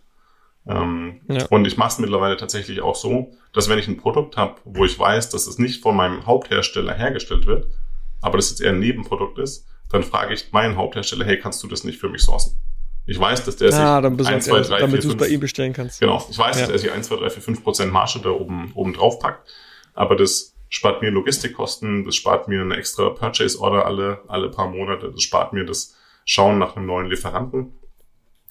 Ähm, ja. Und ich mache es mittlerweile tatsächlich auch so, dass wenn ich ein Produkt habe, wo ich weiß, dass es nicht von meinem Haupthersteller hergestellt wird, aber das jetzt eher ein Nebenprodukt ist, dann frage ich meinen Haupthersteller, hey, kannst du das nicht für mich sourcen? Ich weiß, dass der ah, sich 1, 2, 3, damit du es bei ihm bestellen kannst. Genau. Ich weiß, ja. dass er sich 1, 2, 3, 4, 5 Prozent Marge da oben, oben drauf packt. Aber das spart mir Logistikkosten, das spart mir eine extra Purchase Order alle, alle paar Monate, das spart mir das schauen nach einem neuen Lieferanten.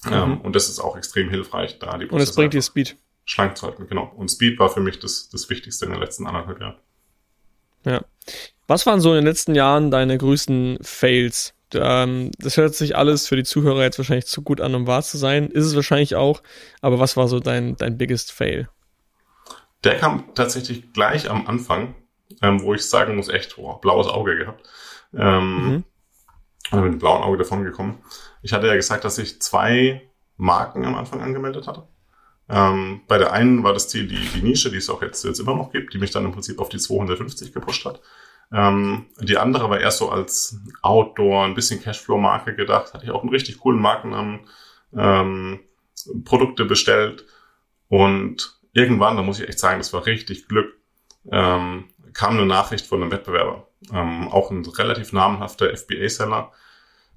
Mhm. Ähm, und das ist auch extrem hilfreich, da die Prozesse Und es bringt dir Speed. Schlank zu halten, genau. Und Speed war für mich das, das Wichtigste in den letzten anderthalb Jahren. Ja. Was waren so in den letzten Jahren deine größten Fails? Ähm, das hört sich alles für die Zuhörer jetzt wahrscheinlich zu gut an, um wahr zu sein. Ist es wahrscheinlich auch. Aber was war so dein, dein biggest Fail? Der kam tatsächlich gleich am Anfang, ähm, wo ich sagen muss, echt, oh, blaues Auge gehabt. Ähm, mhm mit dem blauen Auge davon gekommen. Ich hatte ja gesagt, dass ich zwei Marken am Anfang angemeldet hatte. Ähm, bei der einen war das Ziel die, die Nische, die es auch jetzt, jetzt immer noch gibt, die mich dann im Prinzip auf die 250 gepusht hat. Ähm, die andere war erst so als Outdoor, ein bisschen Cashflow-Marke gedacht, hatte ich auch einen richtig coolen Markennamen, ähm, Produkte bestellt und irgendwann, da muss ich echt sagen, das war richtig Glück, ähm, kam eine Nachricht von einem Wettbewerber ähm, auch ein relativ namhafter FBA-Seller,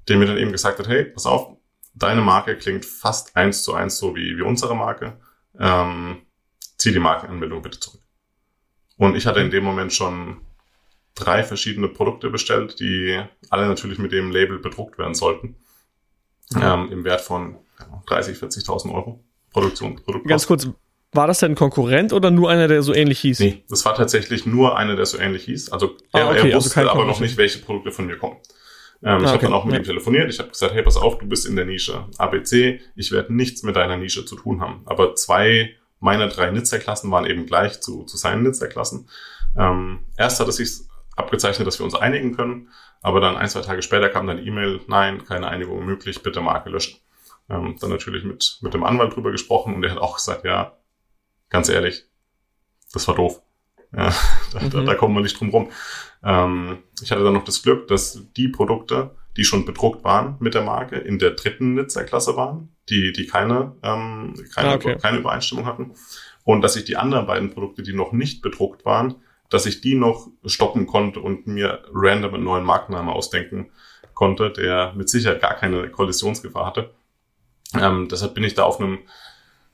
der mir dann eben gesagt hat, hey, pass auf, deine Marke klingt fast eins zu eins so wie, wie unsere Marke. Ähm, zieh die Markenanmeldung bitte zurück. Und ich hatte in dem Moment schon drei verschiedene Produkte bestellt, die alle natürlich mit dem Label bedruckt werden sollten. Ähm, Im Wert von 30, 40.000 Euro Produktion. Produkt Ganz kurz, war das denn ein Konkurrent oder nur einer, der so ähnlich hieß? Nee, das war tatsächlich nur einer, der so ähnlich hieß. Also er, ah, okay, er also wusste also aber noch nicht, welche Produkte von mir kommen. Ähm, ah, ich okay. habe dann auch mit ja. ihm telefoniert. Ich habe gesagt, hey, pass auf, du bist in der Nische ABC. Ich werde nichts mit deiner Nische zu tun haben. Aber zwei meiner drei Nizza-Klassen waren eben gleich zu, zu seinen Nizza-Klassen. Ähm, erst hat es sich abgezeichnet, dass wir uns einigen können. Aber dann ein, zwei Tage später kam dann E-Mail, nein, keine Einigung möglich, bitte Marke löschen. Ähm, dann natürlich mit, mit dem Anwalt drüber gesprochen und der hat auch gesagt, ja, ganz ehrlich, das war doof. Ja, da, mhm. da, da kommen wir nicht drum rum. Ähm, ich hatte dann noch das Glück, dass die Produkte, die schon bedruckt waren mit der Marke, in der dritten Nizza-Klasse waren, die, die keine, ähm, keine, ah, okay. keine Übereinstimmung hatten. Und dass ich die anderen beiden Produkte, die noch nicht bedruckt waren, dass ich die noch stoppen konnte und mir random einen neuen Markennamen ausdenken konnte, der mit Sicherheit gar keine Kollisionsgefahr hatte. Ähm, deshalb bin ich da auf einem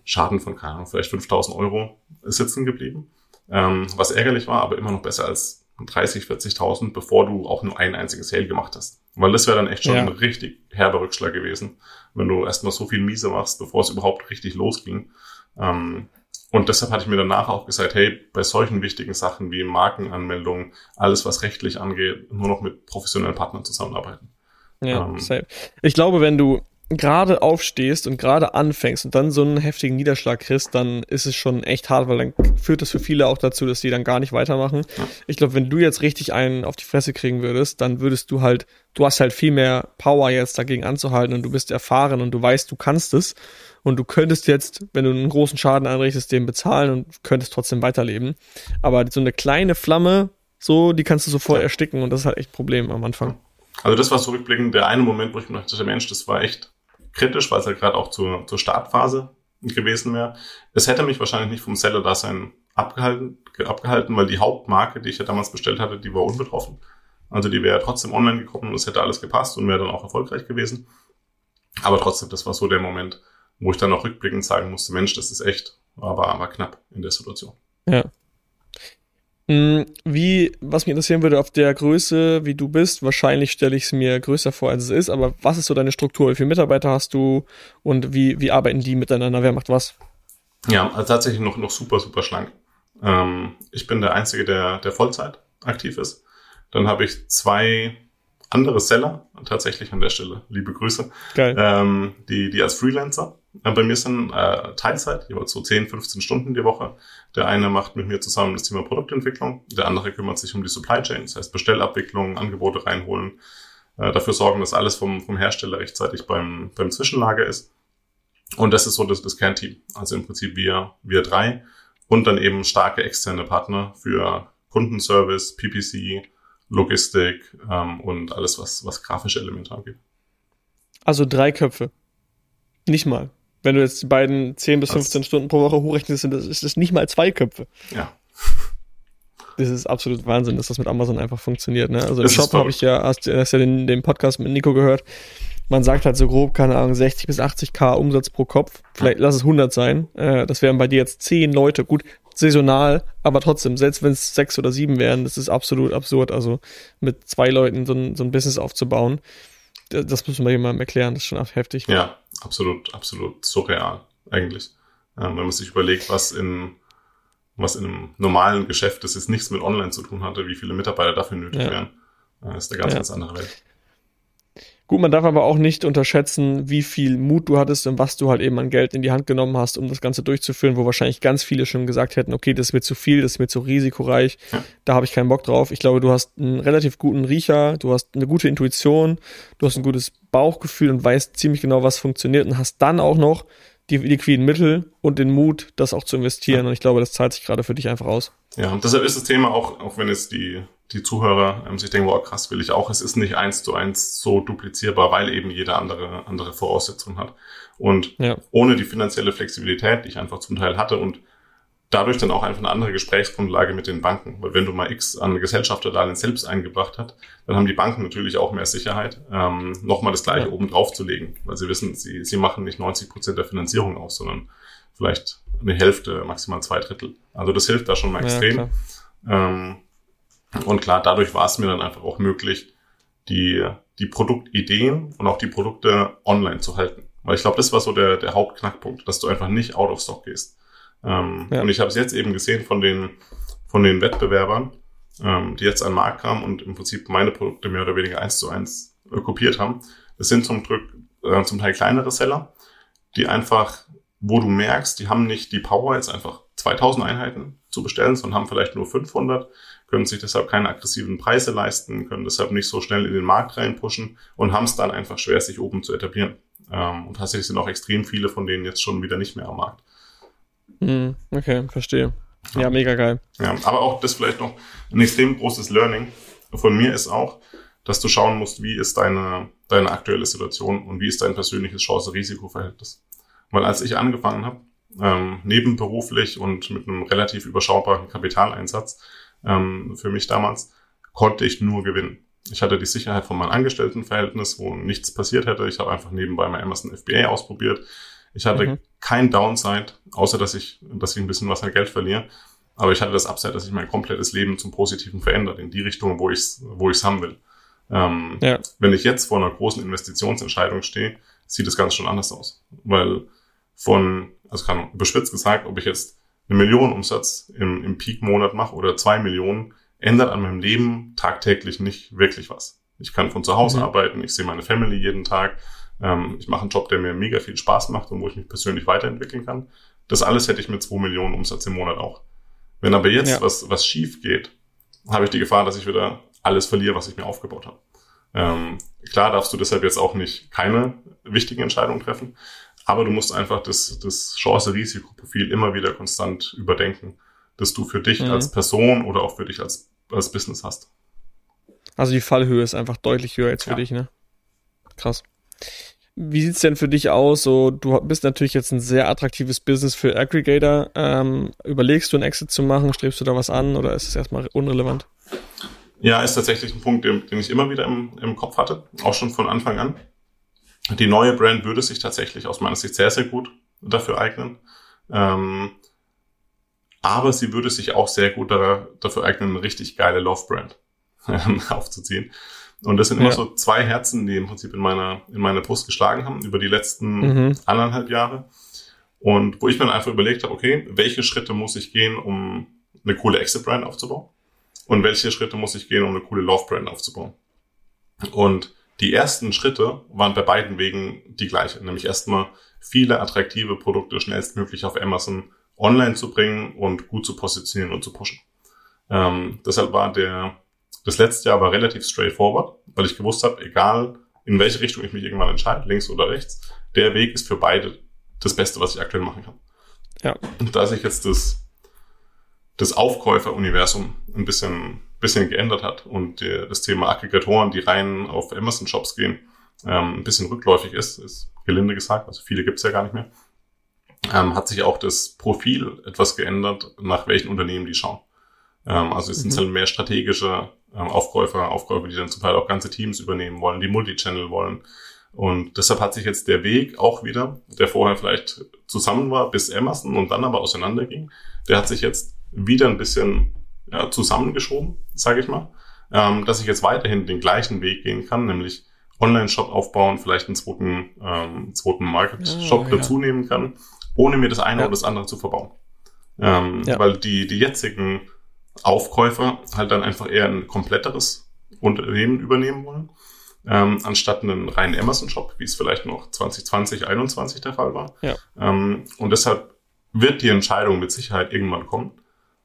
Schaden von, keine Ahnung, vielleicht 5000 Euro sitzen geblieben. Ähm, was ärgerlich war, aber immer noch besser als 30, 40.000, bevor du auch nur ein einziges Sale gemacht hast. Weil das wäre dann echt schon ja. ein richtig herber Rückschlag gewesen, wenn du erstmal so viel Miese machst, bevor es überhaupt richtig losging. Ähm, und deshalb hatte ich mir danach auch gesagt, hey, bei solchen wichtigen Sachen wie Markenanmeldung, alles was rechtlich angeht, nur noch mit professionellen Partnern zusammenarbeiten. Ja, ähm, safe. Ich glaube, wenn du gerade aufstehst und gerade anfängst und dann so einen heftigen Niederschlag kriegst, dann ist es schon echt hart, weil dann führt das für viele auch dazu, dass die dann gar nicht weitermachen. Ich glaube, wenn du jetzt richtig einen auf die Fresse kriegen würdest, dann würdest du halt, du hast halt viel mehr Power jetzt dagegen anzuhalten und du bist erfahren und du weißt, du kannst es und du könntest jetzt, wenn du einen großen Schaden anrichtest, den bezahlen und könntest trotzdem weiterleben. Aber so eine kleine Flamme, so, die kannst du sofort ersticken und das ist halt echt ein Problem am Anfang. Also das war zurückblickend der eine Moment, wo ich mir dachte, Mensch, das war echt kritisch, weil es halt gerade auch zur, zur Startphase gewesen wäre. Es hätte mich wahrscheinlich nicht vom Seller-Dasein abgehalten, abgehalten, weil die Hauptmarke, die ich ja damals bestellt hatte, die war unbetroffen. Also die wäre trotzdem online gekommen und es hätte alles gepasst und wäre dann auch erfolgreich gewesen. Aber trotzdem, das war so der Moment, wo ich dann auch rückblickend sagen musste, Mensch, das ist echt, aber, aber knapp in der Situation. Ja. Hm, wie, was mich interessieren würde, auf der Größe, wie du bist, wahrscheinlich stelle ich es mir größer vor, als es ist, aber was ist so deine Struktur? Wie viele Mitarbeiter hast du und wie, wie arbeiten die miteinander? Wer macht was? Ja, also tatsächlich noch, noch super, super schlank. Ähm, ich bin der Einzige, der, der Vollzeit aktiv ist. Dann habe ich zwei andere Seller, tatsächlich an der Stelle, liebe Grüße, Geil. Ähm, die, die als Freelancer bei mir sind äh, Teilzeit, jeweils so 10, 15 Stunden die Woche. Der eine macht mit mir zusammen das Thema Produktentwicklung, der andere kümmert sich um die Supply Chain, das heißt Bestellabwicklung, Angebote reinholen, äh, dafür sorgen, dass alles vom, vom Hersteller rechtzeitig beim, beim Zwischenlager ist. Und das ist so das, das Kernteam. Also im Prinzip wir, wir drei und dann eben starke externe Partner für Kundenservice, PPC, Logistik ähm, und alles, was, was grafische Elemente angeht. Also drei Köpfe. Nicht mal. Wenn du jetzt die beiden 10 bis 15 das Stunden pro Woche hochrechnest, sind das, ist das nicht mal zwei Köpfe. Ja. Das ist absolut Wahnsinn, dass das mit Amazon einfach funktioniert. Ne? Also im Shop habe ich ja, hast, hast ja den, den Podcast mit Nico gehört. Man sagt halt so grob, keine Ahnung, 60 bis 80k Umsatz pro Kopf. Vielleicht lass es 100 sein. Äh, das wären bei dir jetzt 10 Leute. Gut, saisonal, aber trotzdem, selbst wenn es sechs oder sieben wären, das ist absolut absurd. Also mit zwei Leuten so ein, so ein Business aufzubauen, das müssen wir jemandem erklären, das ist schon heftig. Ja, absolut, absolut surreal eigentlich. Ähm, wenn man sich überlegt, was in was in einem normalen Geschäft, das jetzt nichts mit Online zu tun hatte, wie viele Mitarbeiter dafür nötig ja. wären, äh, ist eine ganz, ja. ganz andere Welt. Gut, man darf aber auch nicht unterschätzen, wie viel Mut du hattest und was du halt eben an Geld in die Hand genommen hast, um das Ganze durchzuführen, wo wahrscheinlich ganz viele schon gesagt hätten, okay, das ist mir zu viel, das ist mir zu risikoreich, da habe ich keinen Bock drauf. Ich glaube, du hast einen relativ guten Riecher, du hast eine gute Intuition, du hast ein gutes Bauchgefühl und weißt ziemlich genau, was funktioniert und hast dann auch noch die liquiden Mittel und den Mut, das auch zu investieren. Und ich glaube, das zahlt sich gerade für dich einfach aus. Ja, und deshalb ist das Thema auch, auch wenn es die die Zuhörer ähm, sich denken, wow, krass, will ich auch. Es ist nicht eins zu eins so duplizierbar, weil eben jeder andere, andere Voraussetzungen hat. Und ja. ohne die finanzielle Flexibilität, die ich einfach zum Teil hatte und dadurch dann auch einfach eine andere Gesprächsgrundlage mit den Banken. Weil wenn du mal X an Gesellschafterdarlehen selbst eingebracht hast, dann haben die Banken natürlich auch mehr Sicherheit, ähm, nochmal das gleiche ja. oben drauf zu legen. Weil sie wissen, sie, sie machen nicht 90 Prozent der Finanzierung aus, sondern vielleicht eine Hälfte, maximal zwei Drittel. Also das hilft da schon mal extrem. Ja, ähm, und klar, dadurch war es mir dann einfach auch möglich, die, die Produktideen und auch die Produkte online zu halten. Weil ich glaube, das war so der, der Hauptknackpunkt, dass du einfach nicht out of stock gehst. Ähm, ja. Und ich habe es jetzt eben gesehen von den, von den Wettbewerbern, ähm, die jetzt an den Markt kamen und im Prinzip meine Produkte mehr oder weniger eins zu eins äh, kopiert haben. Das sind zum, Drück, äh, zum Teil kleinere Seller, die einfach, wo du merkst, die haben nicht die Power, jetzt einfach 2000 Einheiten zu bestellen, sondern haben vielleicht nur 500, können sich deshalb keine aggressiven Preise leisten, können deshalb nicht so schnell in den Markt reinpushen und haben es dann einfach schwer, sich oben zu etablieren. Ähm, und tatsächlich sind auch extrem viele von denen jetzt schon wieder nicht mehr am Markt. Hm, okay, verstehe. Ja, ja, mega geil. Ja, aber auch das vielleicht noch ein extrem großes Learning von mir ist auch, dass du schauen musst, wie ist deine, deine aktuelle Situation und wie ist dein persönliches Chance-Risiko-Verhältnis. Weil als ich angefangen habe, ähm, nebenberuflich und mit einem relativ überschaubaren Kapitaleinsatz ähm, für mich damals, konnte ich nur gewinnen. Ich hatte die Sicherheit von meinem Angestelltenverhältnis, wo nichts passiert hätte. Ich habe einfach nebenbei mein Amazon FBA ausprobiert. Ich hatte mhm. kein Downside, außer dass ich, dass ich ein bisschen was an Geld verliere. Aber ich hatte das Upside, dass ich mein komplettes Leben zum Positiven verändert, in die Richtung, wo ich es wo ich's haben will. Ähm, ja. Wenn ich jetzt vor einer großen Investitionsentscheidung stehe, sieht es ganz schon anders aus. Weil von, also kann überspitzt gesagt, ob ich jetzt eine Million Umsatz im, im Peak-Monat mache oder zwei Millionen, ändert an meinem Leben tagtäglich nicht wirklich was. Ich kann von zu Hause mhm. arbeiten, ich sehe meine Family jeden Tag, ähm, ich mache einen Job, der mir mega viel Spaß macht und wo ich mich persönlich weiterentwickeln kann. Das alles hätte ich mit zwei Millionen Umsatz im Monat auch. Wenn aber jetzt ja. was, was schief geht, habe ich die Gefahr, dass ich wieder alles verliere, was ich mir aufgebaut habe. Ähm, klar darfst du deshalb jetzt auch nicht keine wichtigen Entscheidungen treffen, aber du musst einfach das, das Chance-Risikoprofil immer wieder konstant überdenken, dass du für dich mhm. als Person oder auch für dich als, als Business hast. Also die Fallhöhe ist einfach deutlich höher jetzt für ja. dich, ne? Krass. Wie sieht's denn für dich aus? So, du bist natürlich jetzt ein sehr attraktives Business für Aggregator. Ähm, überlegst du einen Exit zu machen? Strebst du da was an oder ist es erstmal unrelevant? Ja, ist tatsächlich ein Punkt, den, den ich immer wieder im, im Kopf hatte, auch schon von Anfang an. Die neue Brand würde sich tatsächlich aus meiner Sicht sehr, sehr gut dafür eignen. Ähm, aber sie würde sich auch sehr gut da, dafür eignen, eine richtig geile Love-Brand aufzuziehen. Und das sind immer ja. so zwei Herzen, die im Prinzip in meiner, in meiner Brust geschlagen haben über die letzten mhm. anderthalb Jahre. Und wo ich mir dann einfach überlegt habe, okay, welche Schritte muss ich gehen, um eine coole Exit-Brand aufzubauen? Und welche Schritte muss ich gehen, um eine coole Love-Brand aufzubauen? Und die ersten Schritte waren bei beiden Wegen die gleiche, nämlich erstmal viele attraktive Produkte schnellstmöglich auf Amazon online zu bringen und gut zu positionieren und zu pushen. Ähm, deshalb war der das letzte Jahr war relativ straightforward, weil ich gewusst habe, egal in welche Richtung ich mich irgendwann entscheide, links oder rechts, der Weg ist für beide das Beste, was ich aktuell machen kann. Ja. Und da sich jetzt das, das Aufkäuferuniversum ein bisschen, bisschen geändert hat und der, das Thema Aggregatoren, die rein auf Amazon-Shops gehen, ähm, ein bisschen rückläufig ist, ist gelinde gesagt, also viele gibt's ja gar nicht mehr, ähm, hat sich auch das Profil etwas geändert, nach welchen Unternehmen die schauen. Ähm, also es sind mhm. halt mehr strategische ähm, Aufkäufer, Aufkäufer, die dann zum Teil auch ganze Teams übernehmen wollen, die Multichannel wollen. Und deshalb hat sich jetzt der Weg auch wieder, der vorher vielleicht zusammen war bis Amazon und dann aber auseinanderging, der hat sich jetzt wieder ein bisschen ja, zusammengeschoben, sage ich mal, ähm, dass ich jetzt weiterhin den gleichen Weg gehen kann, nämlich Online-Shop aufbauen, vielleicht einen zweiten, ähm, zweiten Market-Shop oh, dazu nehmen kann, ohne mir das eine ja. oder das andere zu verbauen. Ähm, ja. Weil die, die jetzigen Aufkäufer halt dann einfach eher ein kompletteres Unternehmen übernehmen wollen, ähm, anstatt einen reinen Amazon-Shop, wie es vielleicht noch 2020, 2021 der Fall war. Ja. Ähm, und deshalb wird die Entscheidung mit Sicherheit irgendwann kommen.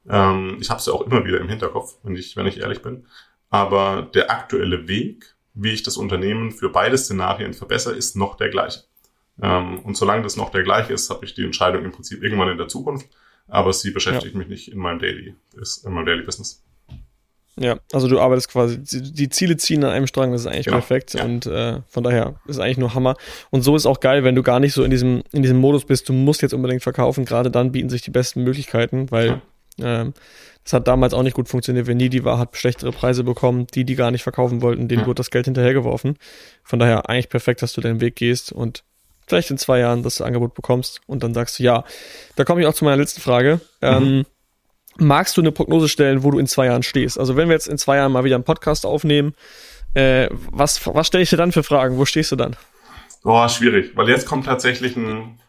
Ähm, ich habe es ja auch immer wieder im Hinterkopf, wenn ich, wenn ich ehrlich bin. Aber der aktuelle Weg, wie ich das Unternehmen für beide Szenarien verbessere, ist noch der gleiche. Ähm, und solange das noch der gleiche ist, habe ich die Entscheidung im Prinzip irgendwann in der Zukunft aber sie beschäftigt ja. mich nicht in meinem Daily, in meinem Daily Business. Ja, also du arbeitest quasi, die Ziele ziehen an einem Strang, das ist eigentlich genau. perfekt ja. und äh, von daher ist eigentlich nur Hammer. Und so ist auch geil, wenn du gar nicht so in diesem, in diesem Modus bist, du musst jetzt unbedingt verkaufen, gerade dann bieten sich die besten Möglichkeiten, weil ja. Ähm, das hat damals auch nicht gut funktioniert. Wenn Nidi war, hat schlechtere Preise bekommen, die, die gar nicht verkaufen wollten, denen ja. wurde das Geld hinterhergeworfen. Von daher eigentlich perfekt, dass du deinen Weg gehst und vielleicht in zwei Jahren das Angebot bekommst und dann sagst du ja. Da komme ich auch zu meiner letzten Frage. Ähm, mhm. Ähm, magst du eine Prognose stellen, wo du in zwei Jahren stehst? Also wenn wir jetzt in zwei Jahren mal wieder einen Podcast aufnehmen, äh, was, was stelle ich dir dann für Fragen? Wo stehst du dann? Boah, schwierig, weil jetzt kommt tatsächlich ein,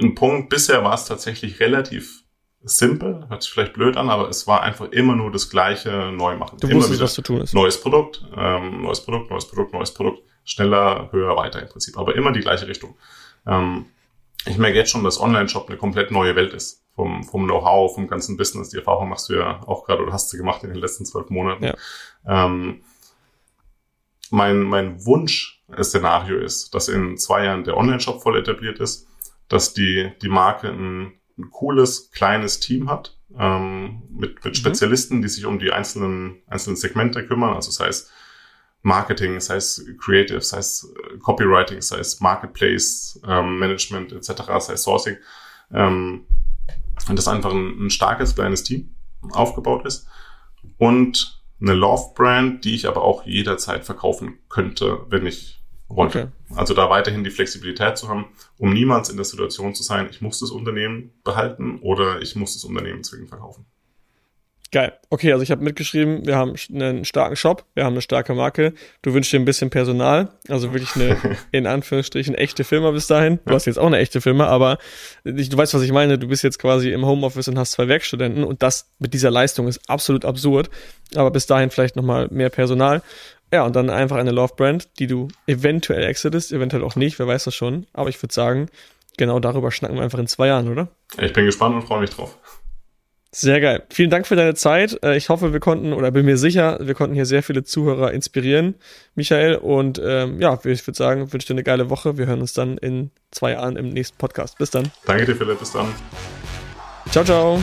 ein Punkt. Bisher war es tatsächlich relativ simpel, hört sich vielleicht blöd an, aber es war einfach immer nur das gleiche neu machen. Du immer wusstest, was zu tun ist. Neues Produkt, ähm, neues Produkt, neues Produkt, neues Produkt, schneller, höher, weiter im Prinzip, aber immer die gleiche Richtung. Ähm, ich merke jetzt schon, dass Online-Shop eine komplett neue Welt ist. Vom, vom Know-how, vom ganzen Business. Die Erfahrung machst du ja auch gerade oder hast du gemacht in den letzten zwölf Monaten. Ja. Ähm, mein, mein Wunsch Szenario ist, dass in zwei Jahren der Online-Shop voll etabliert ist, dass die, die Marke ein, ein cooles, kleines Team hat, ähm, mit, mit mhm. Spezialisten, die sich um die einzelnen, einzelnen Segmente kümmern, also sei es Marketing, sei es Creative, sei es äh, Copywriting, sei es Marketplace, ähm, Management etc., sei es Sourcing. Ähm, und das einfach ein, ein starkes, kleines Team aufgebaut ist. Und eine Love-Brand, die ich aber auch jederzeit verkaufen könnte, wenn ich wollte. Okay. Also da weiterhin die Flexibilität zu haben, um niemals in der Situation zu sein, ich muss das Unternehmen behalten oder ich muss das Unternehmen zwingend verkaufen. Geil. Okay, also ich habe mitgeschrieben, wir haben einen starken Shop, wir haben eine starke Marke. Du wünschst dir ein bisschen Personal, also wirklich eine, in Anführungsstrichen, echte Firma bis dahin. Du hast jetzt auch eine echte Firma, aber ich, du weißt, was ich meine. Du bist jetzt quasi im Homeoffice und hast zwei Werkstudenten und das mit dieser Leistung ist absolut absurd. Aber bis dahin vielleicht nochmal mehr Personal. Ja, und dann einfach eine Love-Brand, die du eventuell exitest, eventuell auch nicht, wer weiß das schon. Aber ich würde sagen, genau darüber schnacken wir einfach in zwei Jahren, oder? Ich bin gespannt und freue mich drauf. Sehr geil. Vielen Dank für deine Zeit. Äh, ich hoffe, wir konnten, oder bin mir sicher, wir konnten hier sehr viele Zuhörer inspirieren, Michael. Und ähm, ja, ich würde sagen, wünsche dir eine geile Woche. Wir hören uns dann in zwei Jahren im nächsten Podcast. Bis dann. Danke dir, Philipp. Bis dann. Ciao, ciao.